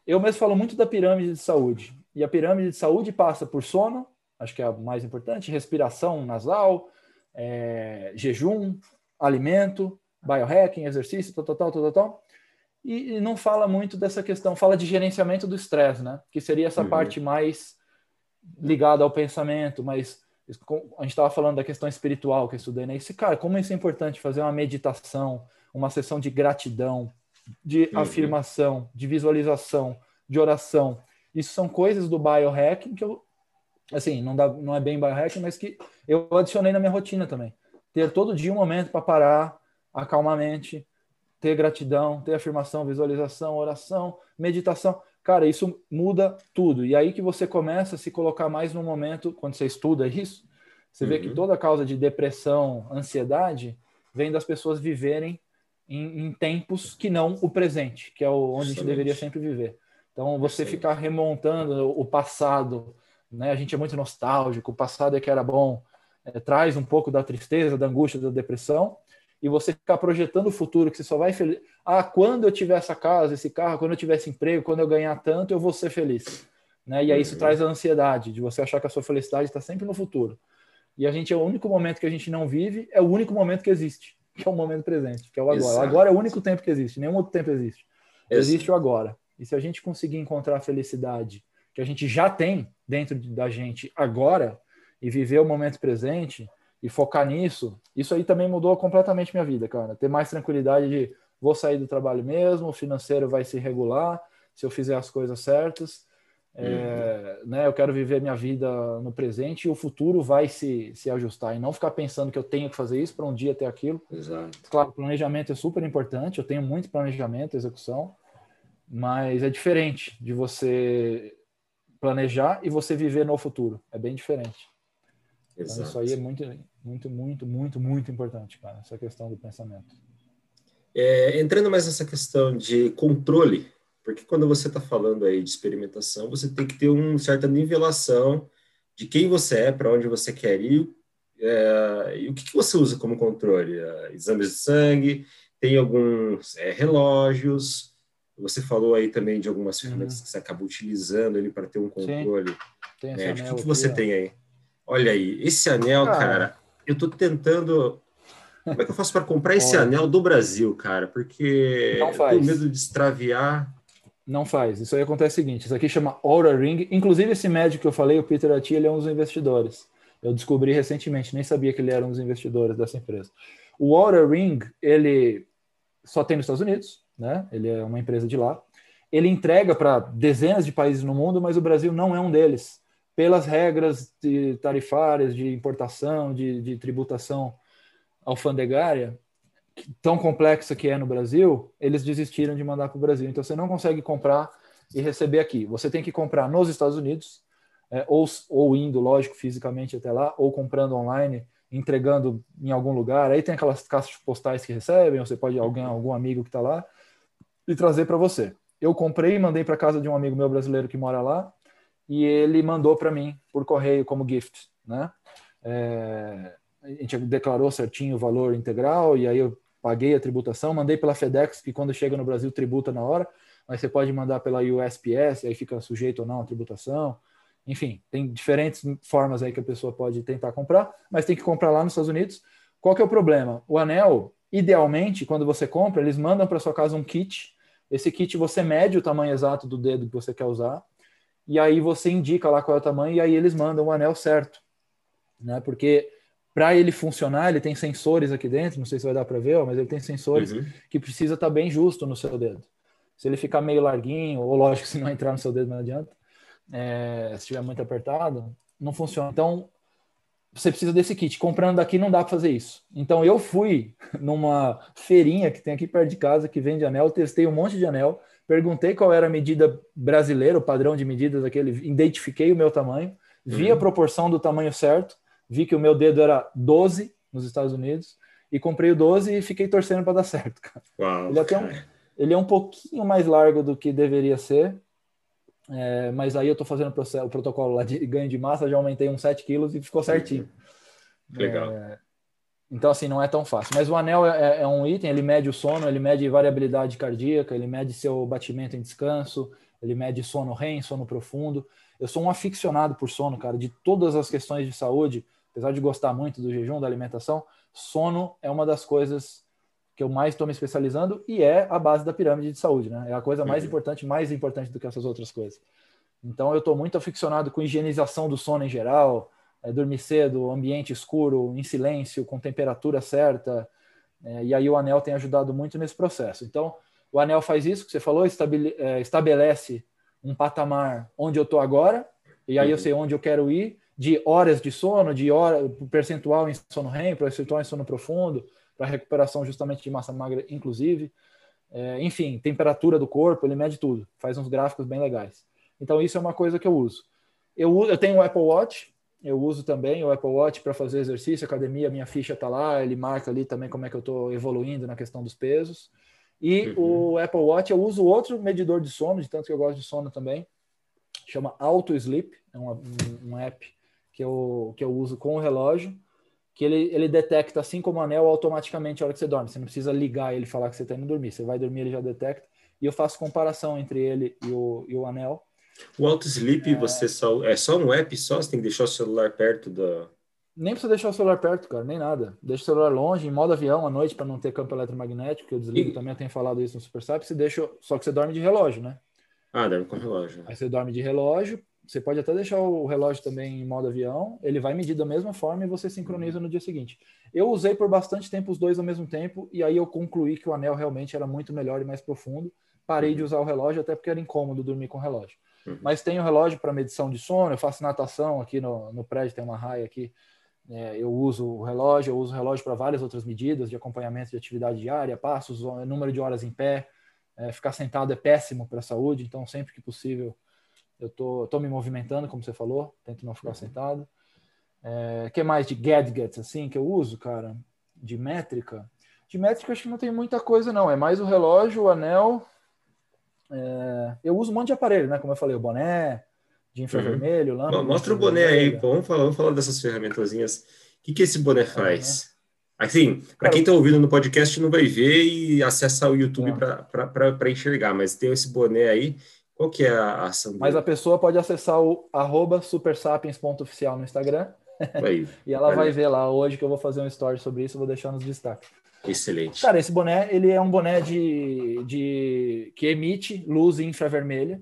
eu mesmo falo muito da pirâmide de saúde. E a pirâmide de saúde passa por sono, acho que é a mais importante, respiração nasal, é, jejum, alimento, biohacking, exercício, tal, tal, tal, tal, tal. E, não fala muito dessa questão, fala de gerenciamento do estresse, né? Que seria essa uhum. parte mais ligada ao pensamento, mais a gente estava falando da questão espiritual que eu estudei, né? Esse cara, como isso é importante fazer uma meditação, uma sessão de gratidão, de uhum. afirmação, de visualização, de oração. Isso são coisas do biohacking que eu, assim, não dá, não é bem biohacking, mas que eu adicionei na minha rotina também. Ter todo dia um momento para parar, acalmar a mente, ter gratidão, ter afirmação, visualização, oração, meditação. Cara, isso muda tudo. E aí que você começa a se colocar mais no momento, quando você estuda isso, você uhum. vê que uhum. toda causa de depressão, ansiedade, vem das pessoas viverem em, em tempos que não o presente, que é o, onde a gente deveria sempre viver. Então, você ficar remontando o passado, né? A gente é muito nostálgico, o passado é que era bom, é, traz um pouco da tristeza, da angústia, da depressão, e você ficar projetando o futuro, que você só vai feliz. Ah, quando eu tiver essa casa, esse carro, quando eu tiver esse emprego, quando eu ganhar tanto, eu vou ser feliz. Né? E aí isso uhum. traz a ansiedade de você achar que a sua felicidade está sempre no futuro. E a gente é o único momento que a gente não vive, é o único momento que existe, que é o momento presente, que é o agora. Exato. Agora é o único tempo que existe, nenhum outro tempo existe. Existe o agora. E se a gente conseguir encontrar a felicidade que a gente já tem dentro da gente agora e viver o momento presente, e focar nisso, isso aí também mudou completamente minha vida, cara. Ter mais tranquilidade de vou sair do trabalho mesmo, o financeiro vai se regular se eu fizer as coisas certas. É, né, eu quero viver minha vida no presente e o futuro vai se, se ajustar e não ficar pensando que eu tenho que fazer isso para um dia ter aquilo. Exato. Claro, planejamento é super importante, eu tenho muito planejamento, execução, mas é diferente de você planejar e você viver no futuro. É bem diferente. Exato. Então, isso aí é muito, muito, muito, muito, muito importante, cara, essa questão do pensamento. É, entrando mais nessa questão de controle, porque quando você está falando aí de experimentação, você tem que ter uma certa nivelação de quem você é, para onde você quer ir, é, e o que, que, você usa como controle? É, exames de sangue, tem alguns é, relógios, você falou aí também de algumas ferramentas uhum. que você acaba utilizando ele para ter um controle. Sim, né? O que, que você tem aí? Olha aí, esse anel, cara, cara eu estou tentando como é que eu faço para comprar esse Olha. anel do Brasil, cara? Porque eu tenho medo de extraviar. Não faz. Isso aí acontece o seguinte: isso aqui chama Aura Ring. Inclusive, esse médico que eu falei, o Peter Ati, ele é um dos investidores. Eu descobri recentemente, nem sabia que ele era um dos investidores dessa empresa. O Aura Ring, ele só tem nos Estados Unidos, né? Ele é uma empresa de lá. Ele entrega para dezenas de países no mundo, mas o Brasil não é um deles. Pelas regras de tarifárias, de importação, de, de tributação alfandegária, tão complexa que é no Brasil, eles desistiram de mandar para o Brasil. Então você não consegue comprar e receber aqui. Você tem que comprar nos Estados Unidos, é, ou, ou indo, lógico, fisicamente até lá, ou comprando online, entregando em algum lugar. Aí tem aquelas caixas postais que recebem, ou você pode alguém, algum amigo que está lá e trazer para você. Eu comprei e mandei para casa de um amigo meu brasileiro que mora lá e ele mandou para mim por correio como gift, né? É, a gente declarou certinho o valor integral e aí eu paguei a tributação, mandei pela FedEx, que quando chega no Brasil tributa na hora, mas você pode mandar pela USPS, aí fica sujeito ou não à tributação. Enfim, tem diferentes formas aí que a pessoa pode tentar comprar, mas tem que comprar lá nos Estados Unidos. Qual que é o problema? O anel, idealmente, quando você compra, eles mandam para sua casa um kit. Esse kit você mede o tamanho exato do dedo que você quer usar, e aí você indica lá qual é o tamanho, e aí eles mandam o anel certo. Né? Porque para ele funcionar, ele tem sensores aqui dentro, não sei se vai dar para ver, mas ele tem sensores uhum. que precisa estar tá bem justo no seu dedo. Se ele ficar meio larguinho, ou lógico, se não entrar no seu dedo não adianta, é, se estiver muito apertado, não funciona. Então, você precisa desse kit. Comprando daqui não dá para fazer isso. Então, eu fui numa feirinha que tem aqui perto de casa, que vende anel, testei um monte de anel, perguntei qual era a medida brasileira, o padrão de medidas daquele, identifiquei o meu tamanho, vi uhum. a proporção do tamanho certo, vi que o meu dedo era 12 nos Estados Unidos e comprei o 12 e fiquei torcendo para dar certo, cara. Uau, ele, é um, ele é um pouquinho mais largo do que deveria ser, é, mas aí eu estou fazendo o, protocolo lá de ganho de massa, já aumentei uns 7 quilos e ficou certinho. Legal. É, então, assim, não é tão fácil. Mas o anel é, é, é, um item, ele mede o sono, ele mede variabilidade cardíaca, ele mede seu batimento em descanso, ele mede sono REM, sono profundo. Eu sou um aficionado por sono, cara, de todas as questões de saúde apesar de gostar muito do jejum, da alimentação, sono é uma das coisas que eu mais estou me especializando e é a base da pirâmide de saúde, né? É a coisa mais uhum. importante, mais importante do que essas outras coisas. Então eu estou muito aficionado com higienização do sono em geral, é, dormir cedo, ambiente escuro, em silêncio, com temperatura certa. É, e aí o anel tem ajudado muito nesse processo. Então o anel faz isso que você falou, é, estabelece um patamar onde eu estou agora e aí eu uhum. sei onde eu quero ir de horas de sono, de hora, percentual em sono REM, percentual em sono profundo, para recuperação justamente de massa magra, inclusive. É, enfim, temperatura do corpo, ele mede tudo, faz uns gráficos bem legais. Então, isso é uma coisa que eu uso. Eu, eu tenho o Apple Watch, eu uso também o Apple Watch para fazer exercício, academia, minha ficha está lá, ele marca ali também como é que eu estou evoluindo na questão dos pesos. E uhum. o Apple Watch, eu uso outro medidor de sono, de tanto que eu gosto de sono também, chama Auto Sleep, é um, um app que eu, que eu uso com o relógio, que ele, ele detecta, assim como o anel, automaticamente a hora que você dorme. Você não precisa ligar ele e falar que você está indo dormir. Você vai dormir, ele já detecta. E eu faço comparação entre ele e o, e o anel. O Auto Sleep, é... você só, é só um app só? Você tem que deixar o celular perto da... Nem precisa deixar o celular perto, cara, nem nada. Deixa o celular longe, em modo avião, à noite, para não ter campo eletromagnético, que eu desligo e... também, eu tenho falado isso no Super Sap, você deixa, só que você dorme de relógio, né? Ah, dorme com relógio. Aí você dorme de relógio, você pode até deixar o relógio também em modo avião, ele vai medir da mesma forma e você sincroniza no dia seguinte. Eu usei por bastante tempo os dois ao mesmo tempo e aí eu concluí que o anel realmente era muito melhor e mais profundo. Parei de usar o relógio até porque era incômodo dormir com o relógio. Uhum. Mas tenho relógio para medição de sono, eu faço natação aqui no, no prédio, tem uma raia aqui. É, eu uso o relógio, eu uso o relógio para várias outras medidas de acompanhamento de atividade diária, passos, número de horas em pé. É, ficar sentado é péssimo para a saúde, então sempre que possível eu tô, tô me movimentando, como você falou, tento não ficar uhum. sentado. É, que mais de gadgets assim que eu uso, cara? De métrica? De métrica acho que não tem muita coisa não, é mais o relógio, o anel. É, eu uso um monte de aparelho, né? Como eu falei, o boné de infravermelho, uhum. lâmpada. Mostra o boné aí, vamos falar, vamos falar dessas ferramentazinhas. O que, que esse boné faz? Assim, para quem está ouvindo no podcast não vai ver e acessa o YouTube para enxergar, mas tem esse boné aí. Qual que é a ação? Mas a pessoa pode acessar o arroba supersapiens.oficial no Instagram Aí, e ela vai ver lá hoje que eu vou fazer um story sobre isso, vou deixar nos destaques. Excelente. Cara, esse boné, ele é um boné de, de que emite luz infravermelha,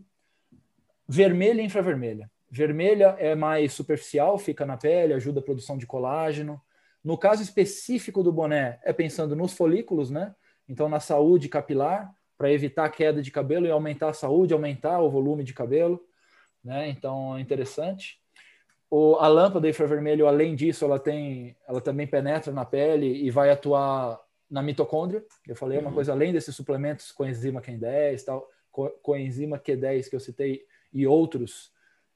vermelha e infravermelha. Vermelha é mais superficial, fica na pele, ajuda a produção de colágeno. No caso específico do boné, é pensando nos folículos, né? Então, na saúde capilar, para evitar a queda de cabelo e aumentar a saúde, aumentar o volume de cabelo, né? Então, é interessante. O, a lâmpada infravermelho, além disso, ela tem, ela também penetra na pele e vai atuar na mitocôndria. Eu falei é uma uhum. coisa além desses suplementos coenzima Q10, tal, coenzima Q10 que eu citei e outros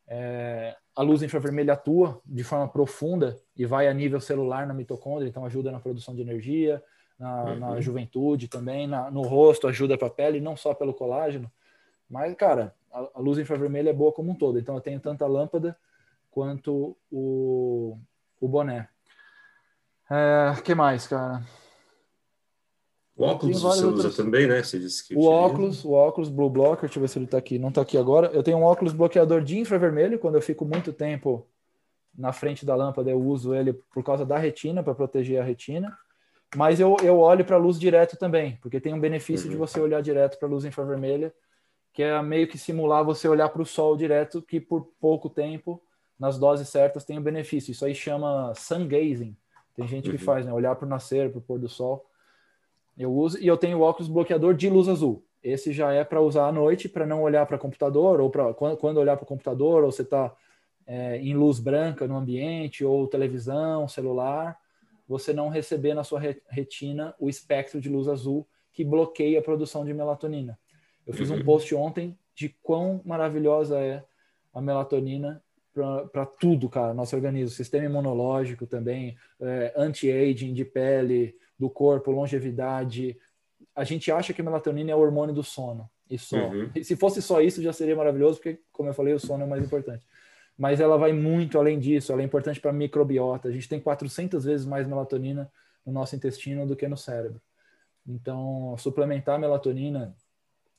é, a luz infravermelha atua de forma profunda e vai a nível celular na mitocôndria, então ajuda na produção de energia, na, uhum. na juventude também, na, no rosto, ajuda para a pele, não só pelo colágeno. Mas, cara, a, a, luz infravermelha é boa como um todo. Então, eu tenho tanto a lâmpada quanto o, o boné. O é, que mais, cara? O óculos você usa também, né? Você disse que o óculos, o óculos Blue Blocker, deixa eu ver se ele está aqui. Não está aqui agora. Eu tenho um óculos bloqueador de infravermelho. Quando eu fico muito tempo na frente da lâmpada, eu uso ele por causa da retina, para proteger a retina. Mas eu, eu olho para a luz direto também, porque tem um benefício uhum. de você olhar direto para a luz infravermelha, que é meio que simular você olhar para o sol direto, que por pouco tempo, nas doses certas, tem um benefício. Isso aí chama sun gazing. Tem gente que uhum. faz, né? Olhar para o nascer, para o pôr do sol. Eu uso e eu tenho óculos bloqueador de luz azul. Esse já é para usar à noite, para não olhar para computador, ou para quando, quando, olhar para o computador, ou você está é, em luz branca no ambiente, ou televisão, celular, você não receber na sua retina o espectro de luz azul que bloqueia a produção de melatonina. Eu fiz um uhum. post ontem de quão maravilhosa é a melatonina para tudo, cara, nosso organismo, sistema imunológico também, é, anti-aging de pele, do corpo, longevidade. A gente acha que a melatonina é o hormônio do sono e só. Uhum. E se fosse só isso, já seria maravilhoso, porque, como eu falei, o sono é o mais importante. Mas ela vai muito além disso, ela é importante para a microbiota. A gente tem 400 vezes mais melatonina no nosso intestino do que no cérebro. Então, suplementar melatonina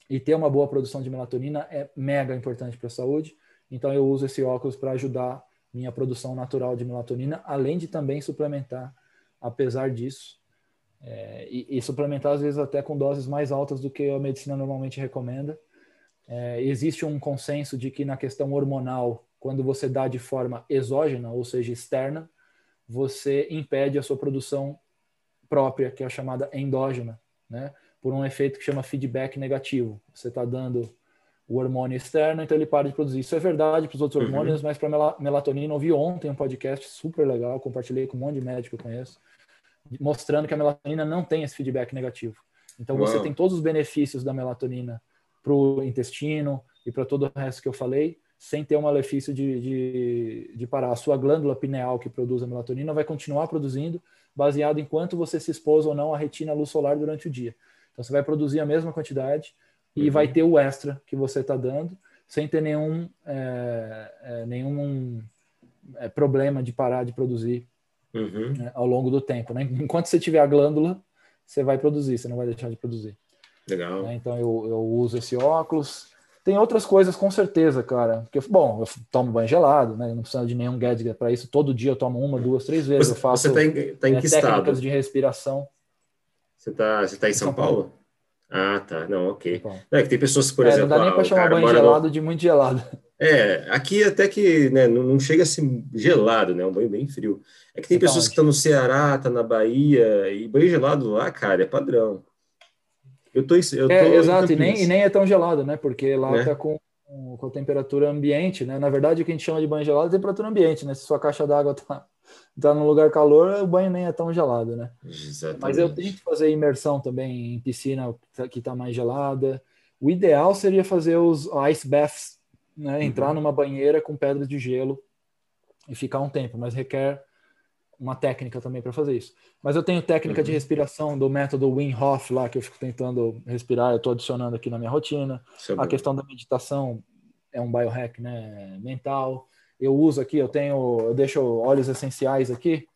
e ter uma boa produção de melatonina é mega importante para a saúde. Então, eu uso esse óculos para ajudar minha produção natural de melatonina, além de também suplementar, apesar disso, é, e, e, suplementar às vezes até com doses mais altas do que a medicina normalmente recomenda. É, existe um consenso de que na questão hormonal, quando você dá de forma exógena, ou seja, externa, você impede a sua produção própria, que é a chamada endógena, né? por um efeito que chama feedback negativo. Você está dando o hormônio externo, então ele para de produzir. Isso é verdade para os outros uhum. hormônios, mas para melatonina, eu vi ontem um podcast super legal, compartilhei com um monte de médico que eu conheço, mostrando que a melatonina não tem esse feedback negativo. Então Uau. você tem todos os benefícios da melatonina para o intestino e para todo o resto que eu falei, sem ter um malefício de, de, de, parar. A sua glândula pineal que produz a melatonina vai continuar produzindo, baseado em quanto você se expôs ou não à retina à luz solar durante o dia. Então você vai produzir a mesma quantidade e uhum. vai ter o extra que você está dando, sem ter nenhum, é, é, nenhum é, problema de parar de produzir uhum. né, ao longo do tempo. Né? Enquanto você tiver a glândula, você vai produzir, você não vai deixar de produzir. Legal. Né? Então eu, eu uso esse óculos. Tem outras coisas com certeza, cara. Porque, bom, eu tomo banho gelado, né? Eu não preciso de nenhum gadget para isso. Todo dia eu tomo uma, duas, três vezes. Você, eu faço você tá em, tá em que técnicas de respiração. Você tá, você tá em São, São Paulo? Paulo? Ah, tá. Não, ok. é que tem pessoas, por é, exemplo. Não dá nem para chamar banho gelado no... de muito gelado. É, aqui até que né, não, não chega a ser gelado, né? Um banho bem frio. É que tem então, pessoas que estão no Ceará, tá na Bahia, e banho gelado lá, cara, é padrão. Eu tô, eu é, exato, e nem, e nem é tão gelado, né? Porque lá né? tá com com, a temperatura ambiente, né? Na verdade, o que a gente chama de banho gelado é temperatura ambiente, né? Se sua caixa d'água tá, tá num lugar calor, o banho nem é tão gelado, né? Exatamente. Mas eu tento fazer imersão também em piscina que está mais gelada. O ideal seria fazer os ice baths, né? Entrar uhum. numa banheira com pedras de gelo e ficar um tempo, mas requer uma técnica também para fazer isso. Mas eu tenho técnica uhum. de respiração do método Wim Hof lá, que eu fico tentando respirar, eu estou adicionando aqui na minha rotina. É a questão da meditação é um biohack né, mental. Eu uso aqui, eu tenho, eu deixo óleos essenciais aqui.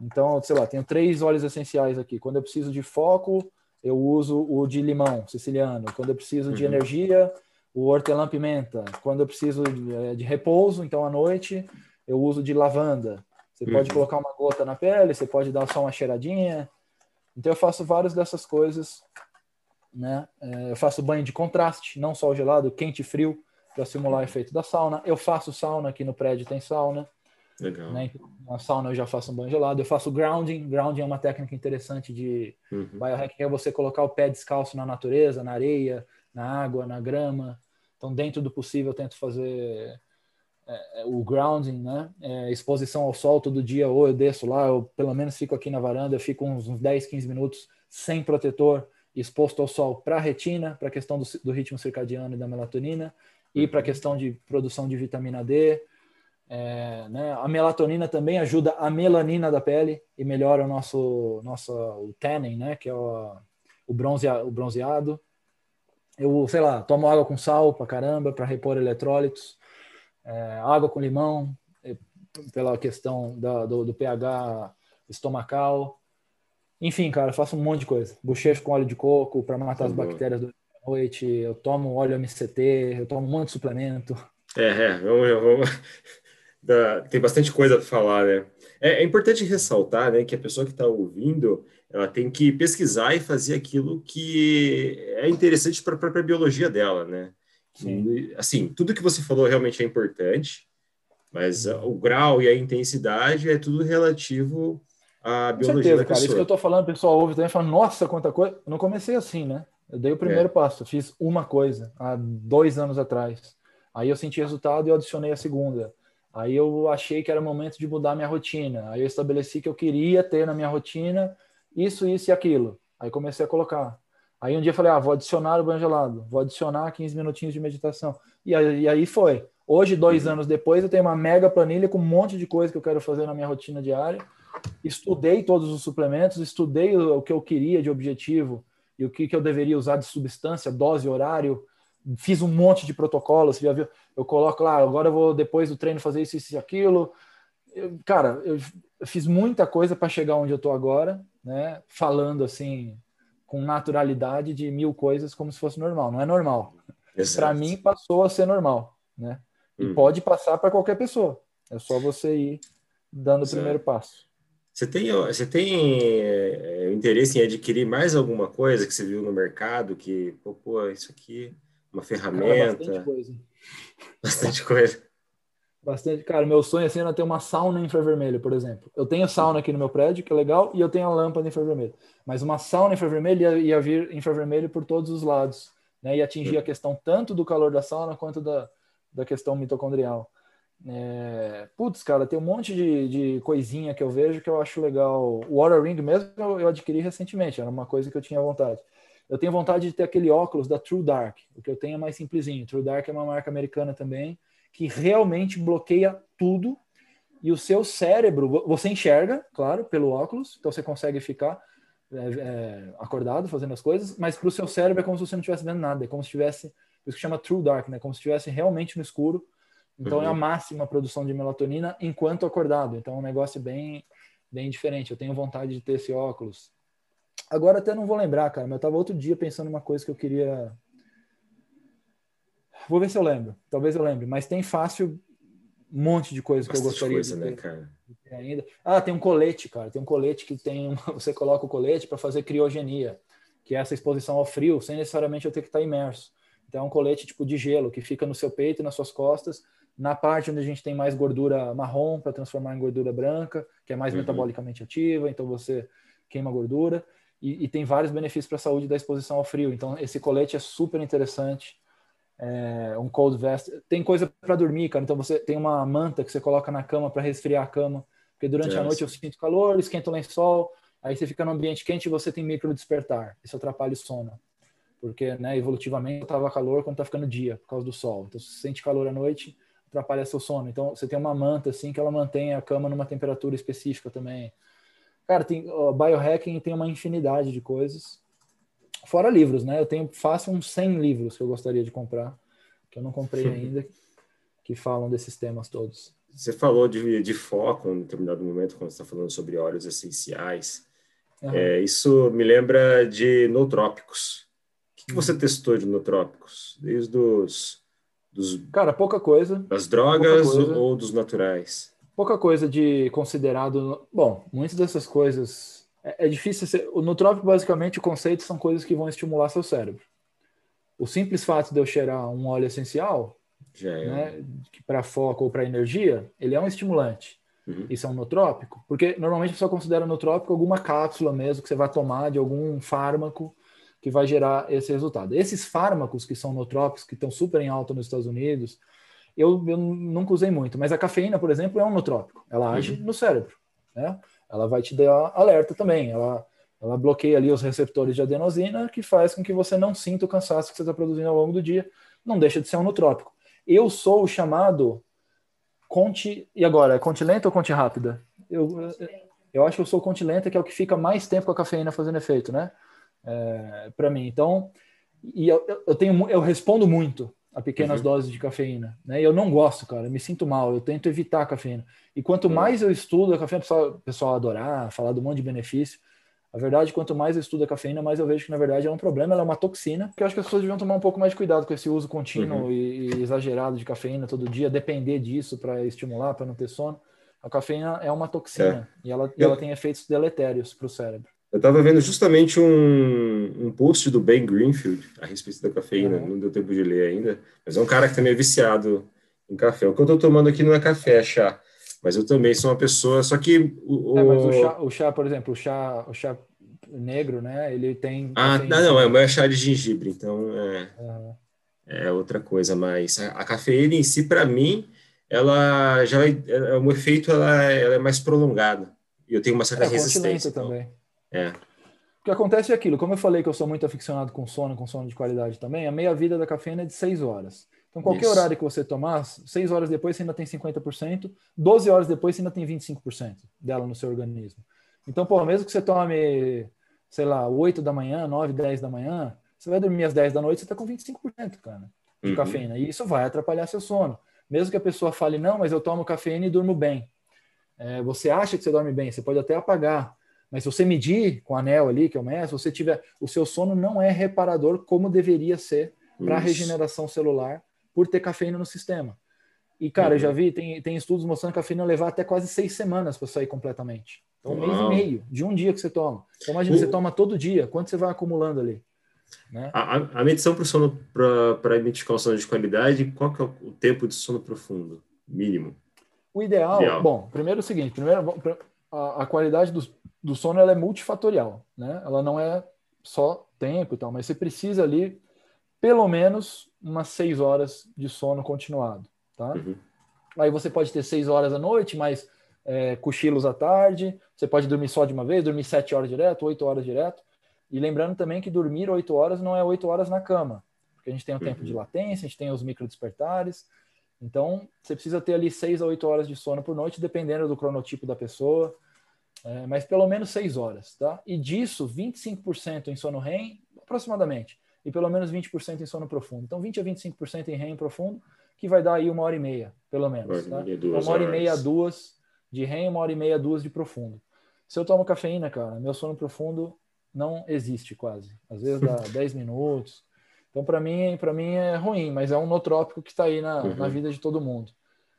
Então, sei lá, tenho três óleos essenciais aqui. Quando eu preciso de foco, eu uso o de limão siciliano. Quando eu preciso de uhum. energia, o hortelã-pimenta. Quando eu preciso de, eh, de repouso, então à noite, eu uso de lavanda. Você uhum. pode colocar uma gota na pele, você pode dar só uma cheiradinha. Então eu faço várias dessas coisas, né? É, eu faço banho de contraste, não só o gelado, quente e frio, para simular o efeito da sauna. Eu faço sauna aqui no prédio, tem sauna. Legal. Né? Na sauna eu já faço um banho gelado. Eu faço grounding. Grounding é uma técnica interessante de uhum. biohack, que é você colocar o pé descalço na natureza, na areia, na água, na grama. Então, dentro do possível, eu tento fazer o grounding, né? É, exposição ao sol todo dia, ou eu desço lá, eu pelo menos fico aqui na varanda, eu fico uns, uns 10, 15 minutos sem protetor, exposto ao sol para a retina, para a questão do, do, ritmo circadiano e da melatonina, e para a uhum. questão de produção de vitamina D. É, né? A melatonina também ajuda a melanina da pele e melhora o nosso, nosso o tanning, né? Que é o, o, bronzea, o bronzeado. Eu, sei lá, tomo água com sal para caramba, para repor eletrólitos é, água com limão, é, pela questão da, do, do, pH estomacal. Enfim, cara, faço um monte de coisa. Bochecho com óleo de coco para matar as bactérias durante a noite. Eu tomo óleo MCT, eu tomo um monte de suplemento. É, é vamos, vamos... tem bastante coisa para falar, né? É, é, importante ressaltar, né, que a pessoa que está ouvindo, ela tem que pesquisar e fazer aquilo que é interessante para a própria biologia dela, né? Sim. Assim, tudo que você falou realmente é importante, mas o grau e a intensidade é tudo relativo à biologia certeza, da pessoa. Cara, isso que eu estou falando, o pessoal ouve também e fala, nossa, quanta coisa. Eu não comecei assim, né? Eu dei o primeiro é. passo, fiz uma coisa há dois anos atrás. Aí eu senti resultado e adicionei a segunda. Aí eu achei que era momento de mudar minha rotina. Aí eu estabeleci que eu queria ter na minha rotina isso, isso e aquilo. Aí comecei a colocar. Aí um dia eu falei, ah, vou adicionar o banho gelado, vou adicionar 15 minutinhos de meditação. E aí, e aí foi. Hoje, dois uhum. anos depois, eu tenho uma mega planilha com um monte de coisa que eu quero fazer na minha rotina diária. Estudei todos os suplementos, estudei o, que eu queria de objetivo e o que, que eu deveria usar de substância, dose, horário. Fiz um monte de protocolos, já viu? Eu coloco lá, agora eu vou depois do treino fazer isso, isso e aquilo. Eu, cara, eu, eu fiz muita coisa para chegar onde eu estou agora, né? Falando assim, com naturalidade de mil coisas como se fosse normal. Não é normal. Para mim, passou a ser normal, né? E hum. pode passar para qualquer pessoa. É só você ir dando o primeiro passo. Você tem, você tem é, interesse em adquirir mais alguma coisa que você viu no mercado que, pô, pô isso aqui, uma ferramenta? Cara, bastante coisa. Bastante coisa. Bastante. Cara, meu sonho assim, era ter uma sauna infravermelho, por exemplo. Eu tenho sauna aqui no meu prédio, que é legal, e eu tenho a lâmpada infravermelho. Mas uma sauna infravermelho ia, ia vir infravermelho por todos os lados, né? E atingir a questão tanto do calor da sauna quanto da, da questão mitocondrial. É... Putz, cara, tem um monte de, de coisinha que eu vejo que eu acho legal. O Water Ring mesmo eu, eu adquiri recentemente, era uma coisa que eu tinha vontade. Eu tenho vontade de ter aquele óculos da True Dark. O que eu tenho é mais simplesinho. True Dark é uma marca americana também que realmente bloqueia tudo e o seu cérebro, você enxerga, claro, pelo óculos, então você consegue ficar é, é, acordado fazendo as coisas, mas para o seu cérebro é como se você não estivesse vendo nada, é como se estivesse, isso que chama true dark, né? Como se estivesse realmente no escuro. Então uhum. é a uhum. máxima produção de melatonina enquanto acordado. Então é um negócio bem, bem diferente. Eu tenho vontade de ter esse óculos. Agora até não vou lembrar, cara, mas eu estava outro dia pensando uma coisa que eu queria Vou ver se eu lembro. Talvez eu lembre. Mas tem fácil um monte de coisa Bastante que eu gostaria coisa, de, ter, né, cara? de ainda. Ah, tem um colete, cara. Tem um colete que tem. Uma... Você coloca o colete para fazer criogenia, que é essa exposição ao frio, sem necessariamente eu ter que estar imerso. Então é um colete tipo de gelo que fica no seu peito e nas suas costas, na parte onde a gente tem mais gordura marrom para transformar em gordura branca, que é mais uhum. metabolicamente ativa, então você queima gordura. E, e tem vários benefícios para a saúde da exposição ao frio. Então esse colete é super interessante é, um cold vest. Tem coisa para dormir, cara. Então você tem uma manta que você coloca na cama para resfriar a cama, porque durante yes. a noite eu sinto calor, esquenta o lençol, aí você fica no ambiente quente e você tem micro despertar. Isso atrapalha o sono. Porque, né, evolutivamente, estava calor quando está ficando dia, por causa do sol. Então, se você sente calor à noite, atrapalha seu sono. Então, você tem uma manta, assim, que ela mantém a cama numa temperatura específica também. Cara, tem, o biohacking tem uma infinidade de coisas. Fora livros, né? Eu tenho fácil uns 100 livros que eu gostaria de comprar, que eu não comprei ainda, que falam desses temas todos. Você falou de, de foco em determinado momento, quando você está falando sobre óleos essenciais. Uhum. É, isso me lembra de nootrópicos. O que, que você uhum. testou de nootrópicos? Desde os dos, Cara, pouca coisa. Das drogas coisa. ou dos naturais? Pouca coisa de considerado. Bom, muitas dessas coisas. É, é difícil ser. No trópico, basicamente, o conceito são coisas que vão estimular seu cérebro. O simples fato de eu cheirar um óleo essencial, é. né, para foco ou para energia, ele é um estimulante. Uhum. Isso é um notrópico, porque normalmente a pessoa considera notrópico alguma cápsula mesmo que você vai tomar de algum fármaco que vai gerar esse resultado. Esses fármacos que são notrópicos, que estão super em alta nos Estados Unidos, eu, eu nunca usei muito, mas a cafeína, por exemplo, é um notrópico. Ela age uhum. no cérebro, né? Ela vai te dar alerta também. Ela, ela bloqueia ali os receptores de adenosina, que faz com que você não sinta o cansaço que você está produzindo ao longo do dia. Não deixa de ser um notrópico. Eu sou o chamado conte. E agora, é conte lenta ou conte rápida? Eu, eu acho que eu sou conte lenta, que é o que fica mais tempo com a cafeína fazendo efeito, né? é, para mim. Então, e eu, eu, tenho, eu respondo muito a pequenas uhum. doses de cafeína, né? Eu não gosto, cara, me sinto mal, eu tento evitar a cafeína. E quanto uhum. mais eu estudo a cafeína, o pessoal, pessoal adorar, falar do monte de benefício. A verdade, quanto mais eu estudo a cafeína, mais eu vejo que na verdade é um problema, ela é uma toxina, que eu acho que as pessoas deviam tomar um pouco mais de cuidado com esse uso contínuo uhum. e, e exagerado de cafeína todo dia, depender disso para estimular, para não ter sono. A cafeína é uma toxina é. e ela, eu... ela tem efeitos deletérios para o cérebro. Eu estava vendo justamente um, um post do Ben Greenfield a respeito da cafeína, uhum. não deu tempo de ler ainda, mas é um cara que também é viciado em café. O que eu estou tomando aqui não é café, é chá, mas eu também sou uma pessoa, só que... O, é, mas o chá, o chá, por exemplo, o chá, o chá negro, né, ele tem... Ah, não, não, é o meu chá de gengibre, então é, uhum. é outra coisa, mas a, a cafeína em si, para mim, ela já vai, é, o efeito ela, ela é mais prolongado, e eu tenho uma certa é, resistência. Então, também. É. O que acontece é aquilo, como eu falei que eu sou muito aficionado com sono, com sono de qualidade também, a meia-vida da cafeína é de 6 horas. Então, qualquer Isso. horário que você tomar, 6 horas depois você ainda tem 50%, 12 horas depois você ainda tem 25% dela no seu organismo. Então, pô, mesmo que você tome, sei lá, 8 da manhã, 9, 10 da manhã, você vai dormir às 10 da noite, você está com 25%, cara, de uhum. cafeína. E isso vai atrapalhar seu sono. Mesmo que a pessoa fale, não, mas eu tomo cafeína e durmo bem. É, você acha que você dorme bem, você pode até apagar mas se você medir com o anel ali, que é o mestre, você tiver. O seu sono não é reparador como deveria ser para a regeneração celular por ter cafeína no sistema. E, cara, uhum. eu já uhum. vi, tem, tem estudos mostrando que a cafeína levar até quase seis semanas para sair completamente. Então, um mês e meio de um dia que você toma. Então, imagina, você toma todo dia, quanto você vai acumulando ali? Né? A, a, medição para o sono, para identificar o sono de qualidade, qual que é o tempo de sono profundo? Mínimo. O ideal, ideal. bom, primeiro é o seguinte, primeiro, a, a qualidade do, do sono ela é multifatorial, né? Ela não é só tempo e tal, mas você precisa ali pelo menos umas seis horas de sono continuado, tá? Uhum. Aí você pode ter seis horas à noite, mas é, cochilos à tarde. Você pode dormir só de uma vez, dormir sete horas direto, oito horas direto. E lembrando também que dormir oito horas não é oito horas na cama, porque a gente tem o tempo de uhum. latência, a gente tem os micro despertares. Então, você precisa ter ali seis a oito horas de sono por noite, dependendo do cronotipo da pessoa é, mas pelo menos 6 horas, tá? E disso, 25% em sono REM, aproximadamente, e pelo menos 20% em sono profundo. Então, 20 a 25% em REM profundo, que vai dar aí uma hora e meia, pelo menos, tá? Uma hora e meia, duas de REM, uma hora e meia, duas de profundo. Se eu tomo cafeína, cara, meu sono profundo não existe quase. Às vezes dá 10 minutos. Então, para mim, para mim é ruim, mas é um notrópico que está aí na, uhum. na vida de todo mundo.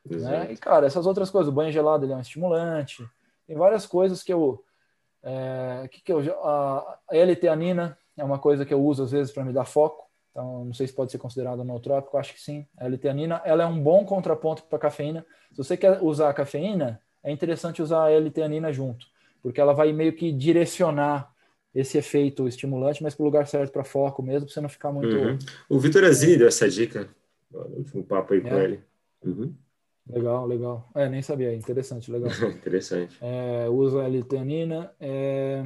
Né? E, cara, essas outras coisas, o banho gelado ele é um estimulante, tem várias coisas que eu. É, que, que eu a, a L-teanina é uma coisa que eu uso às vezes para me dar foco. Então, não sei se pode ser considerado nootrópico, acho que sim. A L-teanina ela é um bom contraponto para a cafeína. Se você quer usar a cafeína, é interessante usar a L-teanina junto, porque ela vai meio que direcionar esse efeito estimulante, mas para o lugar certo para foco mesmo, para você não ficar muito. Uhum. O Vitor Azini deu essa dica no último papo aí é. com ele. Uhum. Legal, legal. É, nem sabia. Interessante, legal. Interessante. É, usa L-teanina. É...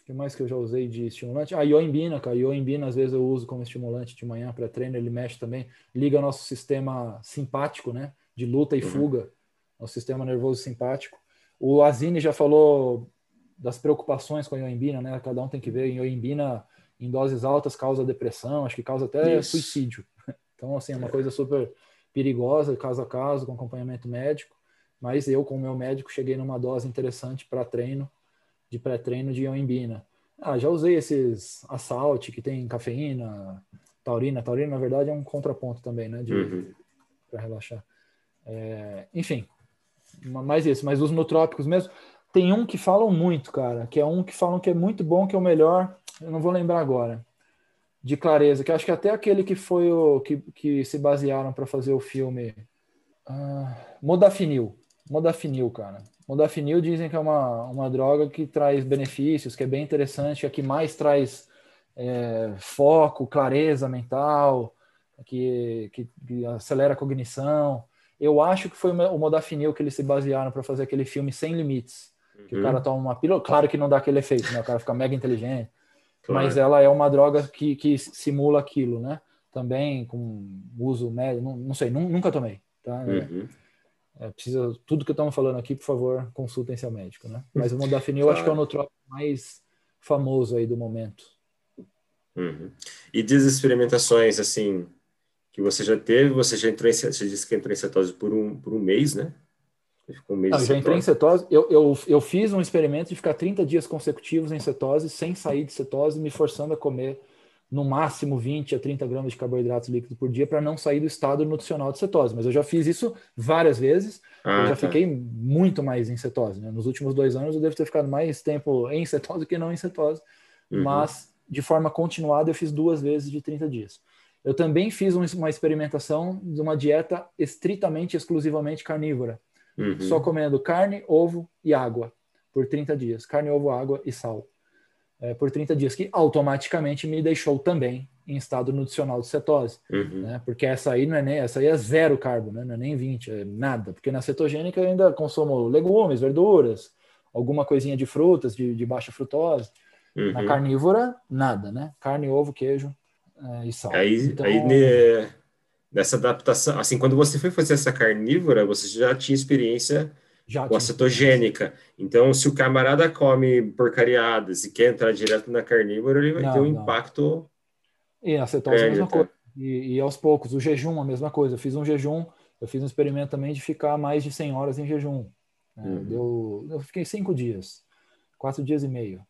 O que mais que eu já usei de estimulante? Ah, ioimbina, cara. Ioimbina, às vezes eu uso como estimulante de manhã para treino. Ele mexe também. Liga nosso sistema simpático, né? De luta e uhum. fuga. Nosso sistema nervoso simpático. O Azine já falou das preocupações com a ioimbina, né? Cada um tem que ver. Ioimbina em doses altas causa depressão, acho que causa até Isso. suicídio. Então, assim, é uma coisa super perigosa, caso a caso, com acompanhamento médico. Mas eu, com o meu médico, cheguei numa dose interessante para treino, de pré-treino de ioimbina. Ah, já usei esses assalte que tem cafeína, taurina. Taurina, na verdade, é um contraponto também, né? Uhum. Para relaxar. É, enfim, mais isso. Mas os nutrópicos mesmo. Tem um que falam muito, cara, que é um que falam que é muito bom, que é o melhor. Eu não vou lembrar agora. De clareza, que acho que até aquele que foi o que, que se basearam para fazer o filme. Uh, modafinil. Modafinil, cara. Modafinil dizem que é uma, uma droga que traz benefícios, que é bem interessante, é a que mais traz é, foco, clareza mental, que, que, que acelera a cognição. Eu acho que foi o modafinil que eles se basearam para fazer aquele filme Sem Limites que uhum. o cara toma uma pílula, claro que não dá aquele efeito, né? O cara fica mega inteligente, claro. mas ela é uma droga que, que simula aquilo, né? Também com uso médio, não, não sei, nunca tomei, tá? É, uhum. É, precisa, tudo que estamos falando aqui, por favor, consultem seu médico, né? Mas o modafinil claro. acho que é o nutrópico mais famoso aí do momento. Uhum. E diz experimentações, assim, que você já teve, você já entrou em, você disse que entrou em cetose por um, por um mês, né? Ficou um mês Não, já entrei em cetose. Eu, eu, eu fiz um experimento de ficar 30 dias consecutivos em cetose, sem sair de cetose, me forçando a comer no máximo 20 a 30 gramas de carboidratos líquidos por dia para não sair do estado nutricional de cetose. Mas eu já fiz isso várias vezes. Ah, eu já tá. fiquei muito mais em cetose. Né? Nos últimos dois anos eu devo ter ficado mais tempo em cetose que não em cetose. Uhum. Mas de forma continuada eu fiz duas vezes de 30 dias. Eu também fiz uma experimentação de uma dieta estritamente, exclusivamente carnívora uhum. só comendo carne, ovo e água por 30 dias. Carne, ovo, água e sal. É, por 30 dias, que automaticamente me deixou também em estado nutricional de cetose, uhum. né? Porque essa aí não é nem, essa aí é zero carbo, né? Não é nem 20, é nada. Porque na cetogênica eu ainda consumo legumes, verduras, alguma coisinha de frutas, de, de baixa frutose. Uhum. Na carnívora, nada, né? Carne, ovo, queijo é, e sal. Aí, então, aí né, dessa adaptação, assim, quando você foi fazer essa carnívora, você já tinha experiência já com a cetogênica. Então, se o camarada come porcariadas e quer entrar direto na carnívora, ele vai não, ter um não. impacto. E a cetose é a mesma coisa. E, e, aos poucos, o jejum, a mesma coisa. Eu fiz um jejum, eu fiz um experimento também de ficar mais de 100 horas em jejum. É, uhum. Deu, eu fiquei cinco dias, quatro dias e meio.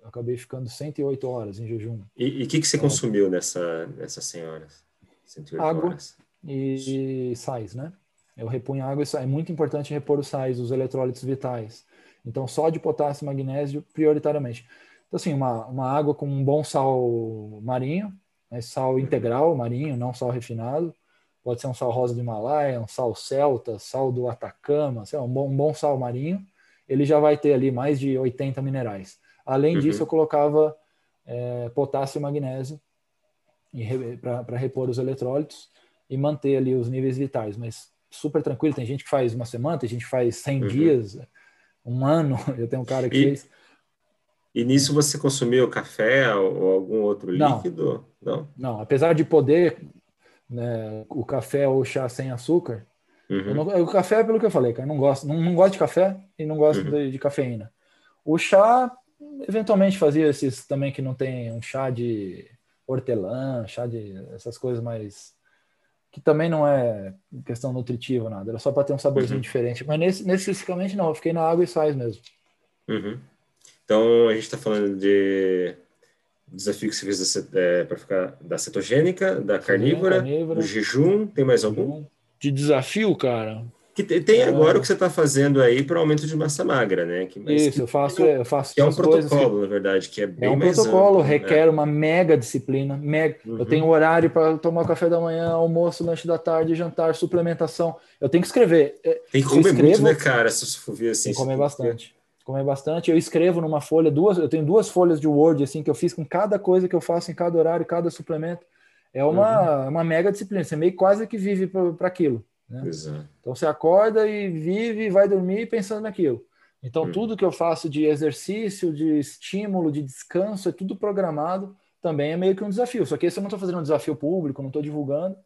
Eu acabei ficando 108 horas em jejum. E o que, que você é. consumiu nessa, nessas 100 horas? Água horas. e sais, né? Eu repunho água e sais. É muito importante repor os sais, os eletrólitos vitais. Então, sódio, potássio e magnésio prioritariamente. Então, assim, uma, uma água com um bom sal marinho, né? sal integral marinho, não sal refinado. Pode ser um sal rosa do Himalaia, um sal celta, sal do Atacama, sei lá, um, bom, um bom sal marinho. Ele já vai ter ali mais de 80 minerais. Além uhum. disso, eu colocava é, potássio e magnésio para repor os eletrólitos e manter ali os níveis vitais. Mas super tranquilo, tem gente que faz uma semana, tem gente que faz 100 uhum. dias, um ano. Eu tenho um cara que e, fez. E nisso você consumiu café ou algum outro não, líquido? Não, não. Apesar de poder, né, o café ou chá sem açúcar, uhum. não, o café é pelo que eu falei, cara, não gosto, não, não gosto de café e não gosto uhum. de, de cafeína. O chá, eventualmente fazia esses também que não tem um chá de hortelã, chá de essas coisas mais que também não é questão nutritiva nada, era só para ter um saborzinho uhum. diferente. Mas nesse, nesse especificamente não, eu fiquei na água e sais mesmo. Uhum. Então a gente está falando de desafio que você fez é, para ficar da cetogênica, da carnívora, carnívora, do jejum, tem mais algum? De desafio, cara. Que tem agora é. o que você está fazendo aí para aumento de massa magra, né? Que, Isso, que, eu faço, eu faço. Que é um protocolo, que, na verdade, que é bem É um protocolo, amplo, né? requer né? uma mega disciplina. Mega. Uhum. Eu tenho horário para tomar café da manhã, almoço, lanche da tarde, jantar, suplementação. Eu tenho que escrever. É, tem que comer escrevo, muito, né, cara? Se você for ver assim. Tem que comer bastante. comer bastante. Eu escrevo numa folha, duas, eu tenho duas folhas de Word assim que eu fiz com cada coisa que eu faço em cada horário, cada suplemento. É uma, uhum. uma mega disciplina. Você meio quase que vive para aquilo. Né? Então você acorda e vive, vai dormir pensando naquilo. Então uhum. tudo que eu faço de exercício, de estímulo, de descanso, é tudo programado. Também é meio que um desafio. Só que esse eu não estou fazendo um desafio público, não estou divulgando,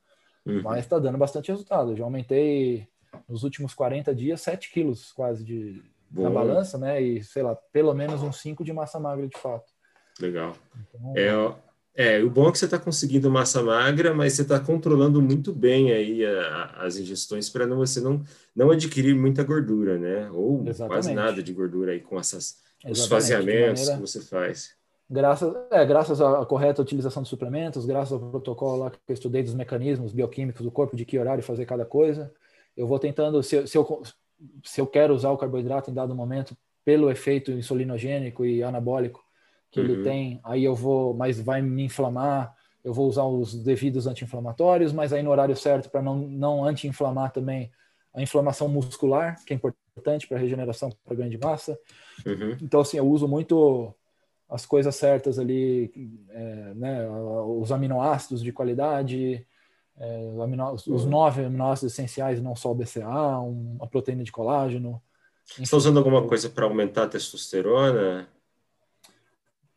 uhum. mas está dando bastante resultado. Eu já aumentei nos últimos 40 dias 7 quilos quase de, na balança, né? E sei lá, pelo menos uns 5 de massa magra de fato. Legal. Então, é, é, o bom é que você está conseguindo massa magra, mas você está controlando muito bem aí a, as ingestões para você não, não adquirir muita gordura, né? Ou Exatamente. quase nada de gordura aí com essas, os faseamentos maneira... que você faz. Graças, é, graças à correta utilização de suplementos, graças ao protocolo lá que eu estudei dos mecanismos bioquímicos do corpo, de que horário fazer cada coisa, eu vou tentando, se, se, eu, se eu quero usar o carboidrato em dado momento, pelo efeito insulinogênico e anabólico que uhum. ele tem, aí eu vou, mas vai me inflamar, eu vou usar os devidos anti-inflamatórios, mas aí no horário certo para não, não anti-inflamar também a inflamação muscular, que é importante para regeneração, para ganho de massa. Uhum. Então, assim, eu uso muito as coisas certas ali, é, né, os aminoácidos de qualidade, é, os uhum. nove aminoácidos essenciais, não só o BCA, um, a proteína de colágeno. Você está usando alguma coisa para aumentar a testosterona?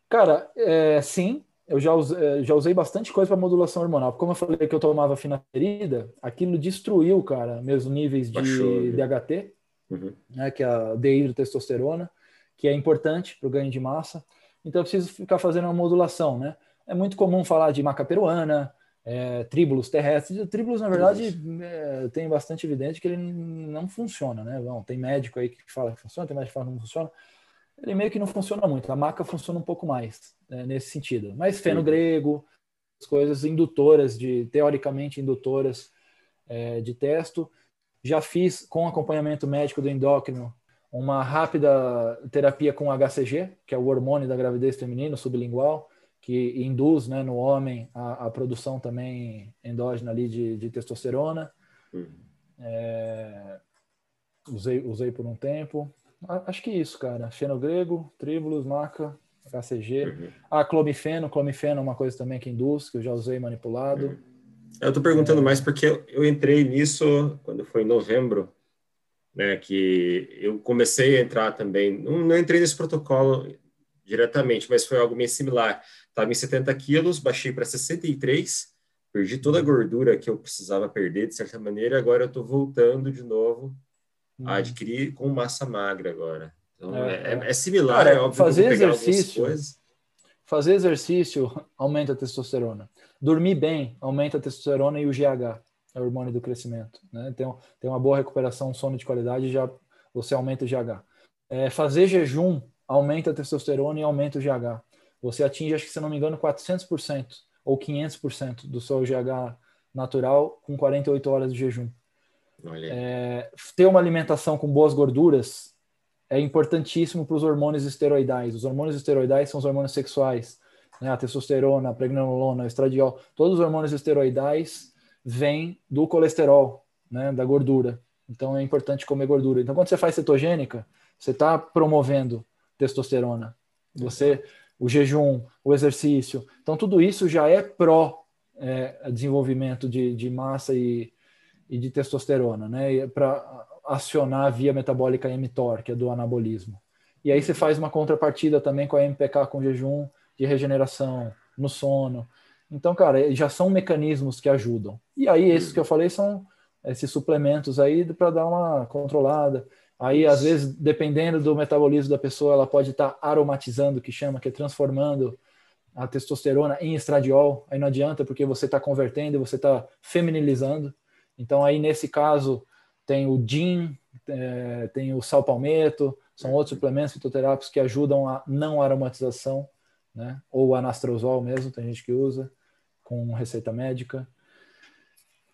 Cara, é, sim, eu já usei, é, já usei bastante coisa para modulação hormonal. Como eu falei que eu tomava finasterida, aquilo destruiu, cara, meus níveis de DHT, uhum. né, que é a dehidrotestosterona, que é importante para o ganho de massa. Então eu preciso ficar fazendo uma modulação, né? É muito comum falar de maca peruana, é, tríbulos terrestres. O tríbulos, na verdade, é, tem bastante evidente que ele não funciona, né? Bom, tem médico aí que fala que funciona, tem médico que fala que não funciona. Ele meio que não funciona muito. A maca funciona um pouco mais né, nesse sentido. Mas feno grego, as coisas indutoras, de teoricamente indutoras é, de testo. Já fiz com acompanhamento médico do endócrino uma rápida terapia com HCG, que é o hormônio da gravidez feminina, sublingual que induz né, no homem a, a, produção também endógena ali de, de testosterona. Uhum. É, usei, usei por um tempo. Acho que isso, cara. Fenogrego, tríbulos, maca, HCG. Uhum. Ah, clomifeno. Clomifeno é uma coisa também que induz, que eu já usei manipulado. Uhum. Eu tô perguntando é... mais porque eu, eu entrei nisso quando foi em novembro, né, que eu comecei a entrar também. Não, não entrei nesse protocolo diretamente, mas foi algo meio similar. Estava em 70 quilos, baixei para 63, perdi toda a gordura que eu precisava perder, de certa maneira, agora eu estou voltando de novo a uhum. adquirir com massa magra agora. Então, é, é, é, é similar, Cara, é óbvio fazer exercício, Fazer exercício aumenta a testosterona. Dormir bem aumenta a testosterona e o GH, é o hormônio do crescimento. Né? Tem, tem uma boa recuperação, sono de qualidade, já você aumenta o GH. É, fazer jejum aumenta a testosterona e aumenta o GH. Você atinge, acho que se não me engano, 400% ou 500% do seu GH natural com 48 horas de jejum. É, ter uma alimentação com boas gorduras é importantíssimo para os hormônios esteroidais. Os hormônios esteroidais são os hormônios sexuais, né? a testosterona, a pregnenolona, o estradiol. Todos os hormônios esteroidais vêm do colesterol, né? da gordura. Então é importante comer gordura. Então quando você faz cetogênica, você está promovendo testosterona. Você, o jejum, o exercício. Então, tudo isso já é pró é, desenvolvimento de, de massa e, e de testosterona, né? Para acionar a via metabólica mTOR, que é do anabolismo. E aí você faz uma contrapartida também com a MPK com jejum de regeneração no sono. Então, cara, já são mecanismos que ajudam. E aí, esses que eu falei são esses suplementos aí para dar uma controlada. Aí, às vezes, dependendo do metabolismo da pessoa, ela pode estar tá aromatizando, que chama, que é transformando a testosterona em estradiol. Aí não adianta, porque você está convertendo, você está feminilizando. Então, aí, nesse caso, tem o DIN, é, tem o sal palmeto, são outros suplementos fitoterápicos que ajudam a não aromatização, né? ou anastrozol mesmo, tem gente que usa, com receita médica.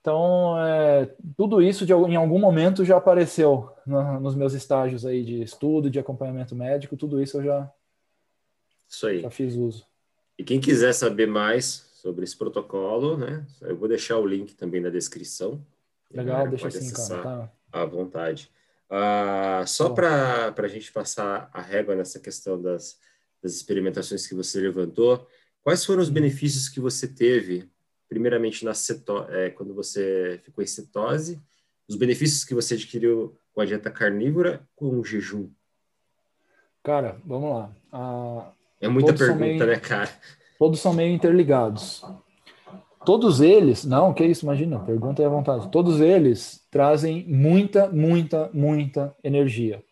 Então, é, tudo isso de, em algum momento já apareceu no, nos meus estágios aí de estudo, de acompanhamento médico, tudo isso eu já, isso aí. já fiz uso. E quem quiser saber mais sobre esse protocolo, né, eu vou deixar o link também na descrição. Legal, deixa assim, cara. Tá. À vontade. Ah, só para a gente passar a régua nessa questão das, das experimentações que você levantou, quais foram os uhum. benefícios que você teve, primeiramente na ceto, é, quando você ficou em cetose, os benefícios que você adquiriu com a dieta carnívora com o jejum? Cara, vamos lá. Ah, é muita pergunta, meio, né, cara? Todos são meio interligados. Todos eles, não, que isso, imagina, pergunta à vontade. Todos eles trazem muita, muita, muita energia.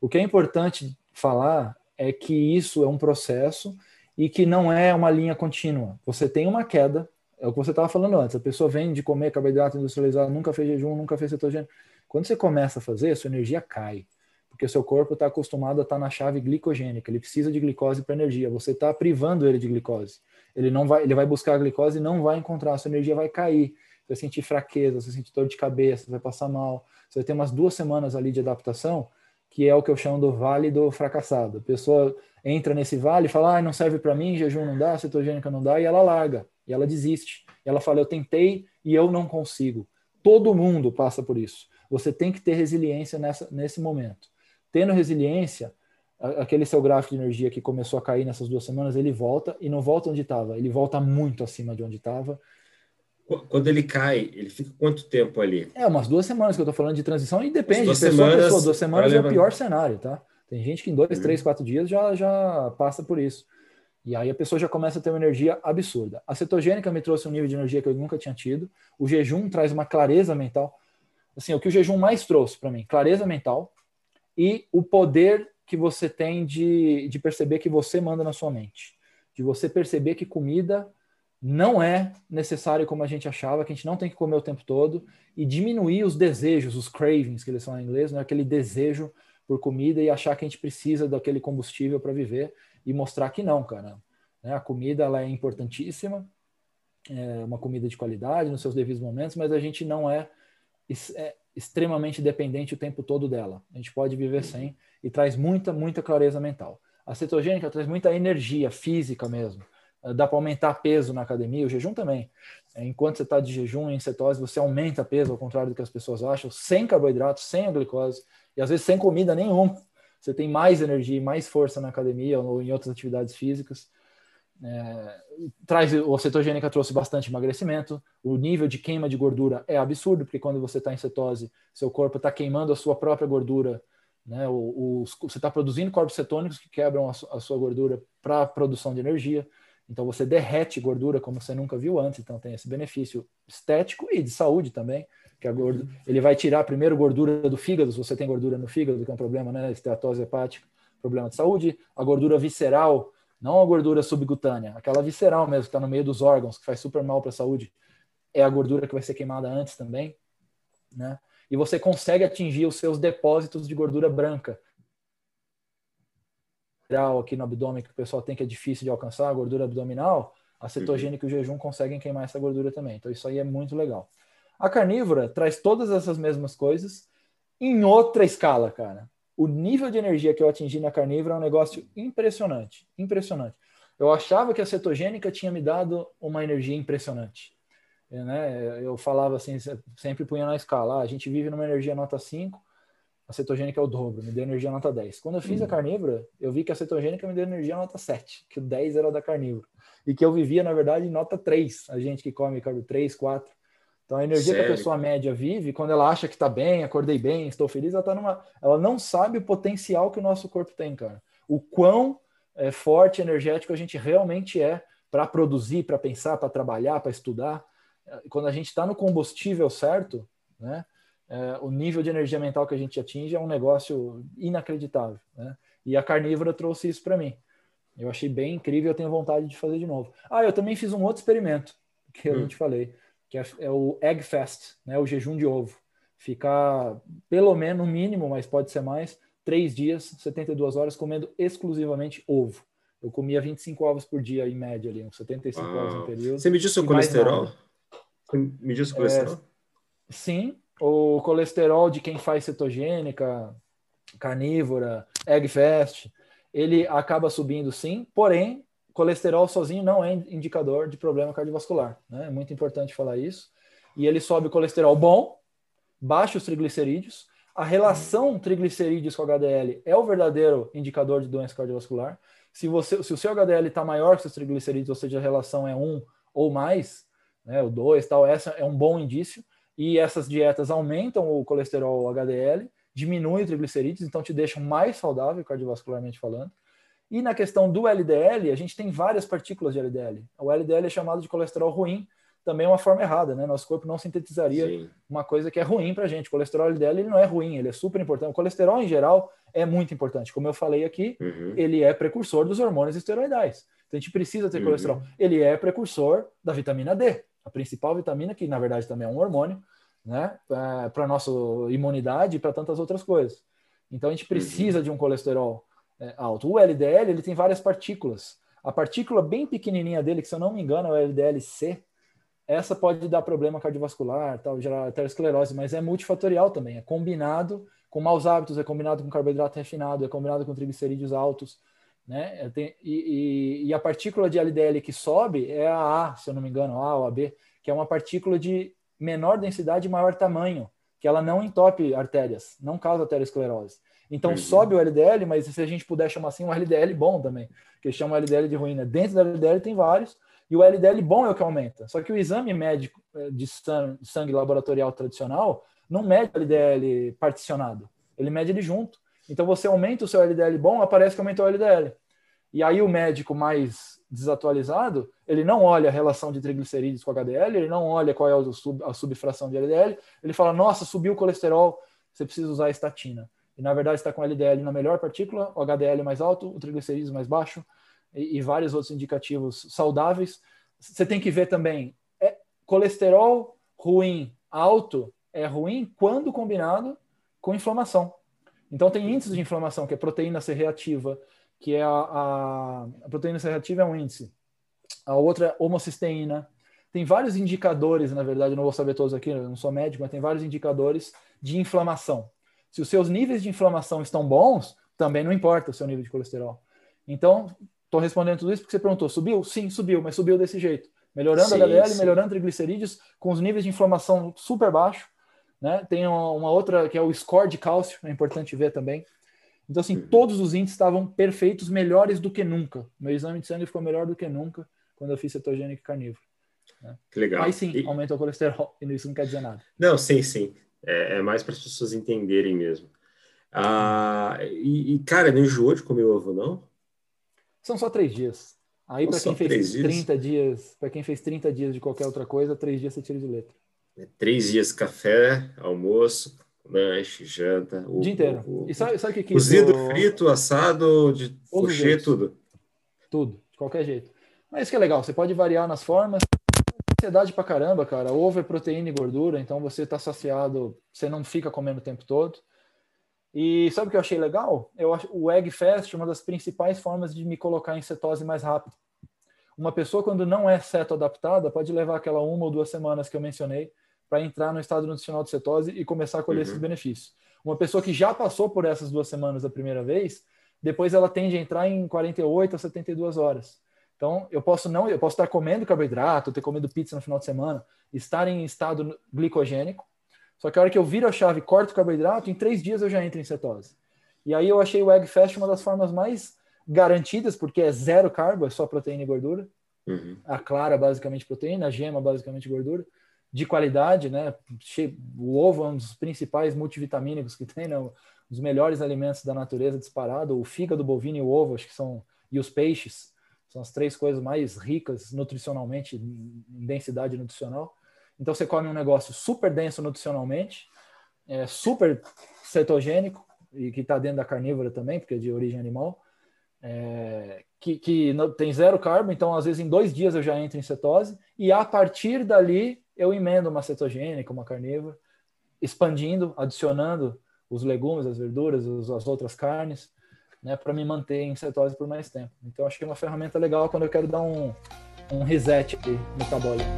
O que é importante falar é que isso é um processo e que não é uma linha contínua. Você tem uma queda, é o que você estava falando antes. A pessoa vem de comer carboidrato industrializado, nunca fez jejum, nunca fez cetogênico. Quando você começa a fazer, sua energia cai, porque seu corpo está acostumado a estar tá na chave glicogênica. Ele precisa de glicose para energia. Você está privando ele de glicose ele não vai, ele vai buscar a glicose e não vai encontrar, a sua energia vai cair, você vai sentir fraqueza, você vai sentir dor de cabeça, vai passar mal, você vai ter umas duas semanas ali de adaptação, que é o que eu chamo do vale do fracassado. A pessoa entra nesse vale e fala, ah, não serve para mim, jejum não dá, cetogênica não dá, e ela larga, e ela desiste. E ela fala, eu tentei e eu não consigo. Todo mundo passa por isso. Você tem que ter resiliência nessa, nesse momento. Tendo resiliência, aquele seu gráfico de energia que começou a cair nessas duas semanas, ele volta e não volta onde estava, ele volta muito acima de onde estava. Quando ele cai, ele fica quanto tempo ali? É, umas duas semanas que eu estou falando de transição e depende de pessoa semanas, a pessoa. Duas semanas é o pior cenário, tá? Tem gente que em dois, uhum. três, quatro dias já, já passa por isso. E aí a pessoa já começa a ter uma energia absurda. A cetogênica me trouxe um nível de energia que eu nunca tinha tido. O jejum traz uma clareza mental. Assim, o que o jejum mais trouxe para mim, clareza mental e o poder que você tem de, de perceber que você manda na sua mente. De você perceber que comida não é necessário como a gente achava, que a gente não tem que comer o tempo todo, e diminuir os desejos, os cravings, que eles são em inglês, né? aquele desejo por comida e achar que a gente precisa daquele combustível para viver e mostrar que não, cara. Né? A comida ela é importantíssima, é uma comida de qualidade nos seus devidos momentos, mas a gente não é, é extremamente dependente o tempo todo dela. A gente pode viver sem e traz muita, muita clareza mental. A cetogênica traz muita energia física mesmo. Eh, dá para aumentar peso na academia, o jejum também. Eh, enquanto você está de jejum em cetose, você aumenta peso, ao contrário do que as pessoas acham, sem carboidratos, sem a glicose, e às vezes sem comida nenhuma. Você tem mais energia e mais força na academia ou em outras atividades físicas. É, traz a cetogênica trouxe bastante emagrecimento. O nível de queima de gordura é absurdo, porque quando você está em cetose, seu corpo está queimando a sua própria gordura né? O, o, você está produzindo corpos cetônicos que quebram a, a sua gordura para produção de energia. Então você derrete gordura como você nunca viu antes. Então tem esse benefício estético e de saúde também, que a gordura, ele vai tirar primeiro gordura do fígado, se você tem gordura no fígado, que é um problema, né? Esteatose hepática, problema de saúde. A gordura visceral, não a gordura subcutânea, aquela visceral mesmo, que está no meio dos órgãos, que faz super mal para a saúde, é a gordura que vai ser queimada antes também, né? e você consegue atingir os seus depósitos de gordura branca. Aqui no abdômen que o pessoal tem que é difícil de alcançar, a gordura abdominal, a cetogênica e o jejum conseguem queimar essa gordura também. Então isso aí é muito legal. A carnívora traz todas essas mesmas coisas em outra escala, cara. O nível de energia que eu atingi na carnívora é um negócio impressionante, impressionante. Eu achava que a cetogênica tinha me dado uma energia impressionante né, eu falava assim, sempre punha na escala, ah, a gente vive numa energia nota 5, a cetogênica é o dobro, me deu energia nota 10. Quando eu fiz a uhum. carnívora, eu vi que a cetogênica me deu energia nota 7, que o 10 era da carnívora. E que eu vivia, na verdade, em nota 3, a gente que come carbo 3, 4. Então a energia Sério? que a pessoa média vive, quando ela acha que está bem, acordei bem, estou feliz, ela tá numa. Ela não sabe o potencial que o nosso corpo tem, cara. O quão é, forte, energético a gente realmente é para produzir, para pensar, para trabalhar, para estudar quando a gente está no combustível certo, né, é, o nível de energia mental que a gente atinge é um negócio inacreditável. Né? E a carnívora trouxe isso para mim. Eu achei bem incrível, eu tenho vontade de fazer de novo. Ah, eu também fiz um outro experimento, que eu hum. não te falei, que é, é, o Egg Fast, né, o jejum de ovo. Ficar pelo menos, no mínimo, mas pode ser mais, três dias, 72 horas, comendo exclusivamente ovo. Eu comia 25 ovos por dia, em média, ali, uns 75 ah. ovos no período. Você mediu seu colesterol? Mediu o colesterol? É, sim, o colesterol de quem faz cetogênica, carnívora, egg fast, ele acaba subindo sim, porém, colesterol sozinho não é indicador de problema cardiovascular. Né? É muito importante falar isso. E ele sobe o colesterol bom, baixa os triglicerídeos, A relação triglicerídeos com HDL é o verdadeiro indicador de doença cardiovascular. Se, você, se o seu HDL está maior que os triglicerídeos, ou seja, a relação é 1 ou mais, né, o 2, tal, essa é um bom indício. E essas dietas aumentam o colesterol HDL, diminuem o triglicerídeos, então te deixam mais saudável cardiovascularmente falando. E na questão do LDL, a gente tem várias partículas de LDL. O LDL é chamado de colesterol ruim, também é uma forma errada, né? Nosso corpo não sintetizaria Sim. uma coisa que é ruim para a gente. O colesterol LDL ele não é ruim, ele é super importante. O colesterol em geral é muito importante. Como eu falei aqui, uhum. ele é precursor dos hormônios esteroidais. Então a gente precisa ter uhum. colesterol. Ele é precursor da vitamina D, a principal vitamina que na verdade também é um hormônio, né? Para nossa imunidade e para tantas outras coisas. Então a gente precisa uhum. de um colesterol é, alto. O LDL ele tem várias partículas. A partícula bem pequenininha dele, que se eu não me engano é o LDL-C, essa pode dar problema cardiovascular, tal, gerar aterosclerose, mas é multifatorial também. É combinado com maus hábitos, é combinado com carboidrato refinado, é combinado com triglicerídeos altos. Né? Tem, e, e, e, a partícula de LDL que sobe é a A, se eu não me engano, A ou a B, que é uma partícula de menor densidade e maior tamanho, que ela não entope artérias, não causa aterosclerose. Então uhum. sobe o LDL, mas se a gente puder chamar assim, um LDL bom também, que chama LDL de ruim. Né? Dentro do LDL tem vários, e o LDL bom é o que aumenta. Só que o exame médico eh, de sangue laboratorial tradicional não mede o LDL particionado, ele mede ele junto. Então você aumenta o seu LDL bom, aparece que aumentou o LDL. E aí o médico mais desatualizado, ele não olha a relação de triglicerídeos com HDL, ele não olha qual é a subfração de LDL, ele fala, nossa, subiu o colesterol, você precisa usar a estatina e na verdade está com LDL na melhor partícula, o HDL mais alto, o triglicerídeos mais baixo e, e, vários outros indicativos saudáveis. Você tem que ver também, é, colesterol ruim alto é ruim quando combinado com inflamação. Então tem índices de inflamação, que é proteína C reativa, que é a, a, a proteína C reativa é um índice. A outra é homocisteína. Tem vários indicadores, na verdade, não vou saber todos aqui, eu não sou médico, mas tem vários indicadores de inflamação. Se os seus níveis de inflamação estão bons, também não importa o seu nível de colesterol. Então, estou respondendo tudo isso porque você perguntou: subiu? Sim, subiu, mas subiu desse jeito. Melhorando sim, a HDL, sim. melhorando triglicerídeos, com os níveis de inflamação super baixos. Né? Tem uma outra que é o score de cálcio, é importante ver também. Então, assim, uhum. todos os índices estavam perfeitos, melhores do que nunca. Meu exame de sangue ficou melhor do que nunca quando eu fiz cetogênico carnívoro. Né? Que legal. Aí sim, e... aumenta o colesterol, e isso não quer dizer nada. Não, sim, sim. É, é mais para as pessoas entenderem mesmo. Ah, e, e, cara, não enjoou de comer ovo, não? São só três dias. Aí, para quem fez 30 dias, dias para quem fez 30 dias de qualquer outra coisa, três dias você tira de letra. É, três dias café, almoço, lanche, janta. O dia inteiro. O, e sabe, sabe o que, que Cozido, isso... frito, assado, de coxê, tudo. Tudo, de qualquer jeito. Mas isso que é legal, você pode variar nas formas saciedade pra caramba, cara. Ovo é proteína e gordura, então você tá saciado, você não fica comendo o tempo todo. E sabe o que eu achei legal? Eu acho o Egg Fast é uma das principais formas de me colocar em cetose mais rápido. Uma pessoa quando não é ceto adaptada pode levar aquela uma ou duas semanas que eu mencionei para entrar no estado nutricional de cetose e começar a colher uhum. esses benefícios. Uma pessoa que já passou por essas duas semanas a primeira vez, depois ela tende a entrar em 48 a 72 horas. Então, eu posso não, eu posso estar comendo carboidrato, ter comido pizza no final de semana, estar em estado glicogênico. Só que a hora que eu viro a chave corto o carboidrato, em três dias eu já entro em cetose. E aí eu achei o Egg Fast uma das formas mais garantidas, porque é zero carbo, é só proteína e gordura. Uhum. A clara, basicamente proteína, a gema, basicamente gordura. De qualidade, né? O ovo é um dos principais multivitamínicos que tem, né? Os melhores alimentos da natureza disparado. O fígado bovino e o ovo, acho que são. E os peixes são as três coisas mais ricas nutricionalmente, em densidade nutricional. Então você come um negócio super denso nutricionalmente, é super cetogênico, e que está dentro da carnívora também, porque é de origem animal, é, que, que tem zero carbo, então às vezes em dois dias eu já entro em cetose, e a partir dali eu emendo uma cetogênica, uma carnívora, expandindo, adicionando os legumes, as verduras, as outras carnes, né, para me manter em cetose por mais tempo. Então, acho que é uma ferramenta legal quando eu quero dar um, um reset metabólico.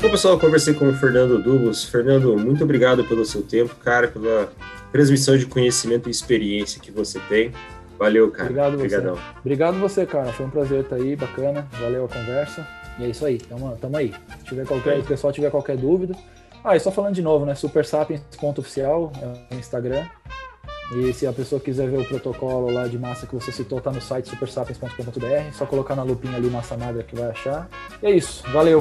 Bom, pessoal, eu conversei com o Fernando Dubos. Fernando, muito obrigado pelo seu tempo, cara, pela transmissão de conhecimento e experiência que você tem. Valeu, cara. Obrigado Obrigadão. você. Obrigado você, cara. Foi um prazer estar aí, bacana. Valeu a conversa. E é isso aí, tamo, tamo aí. Se tiver qualquer, o pessoal tiver qualquer dúvida. Ah, e só falando de novo, né? Supersapiens.oficial é o Instagram. E se a pessoa quiser ver o protocolo lá de massa que você citou, tá no site supersapiens.com.br. Só colocar na lupinha ali massa magra que vai achar. E é isso. Valeu!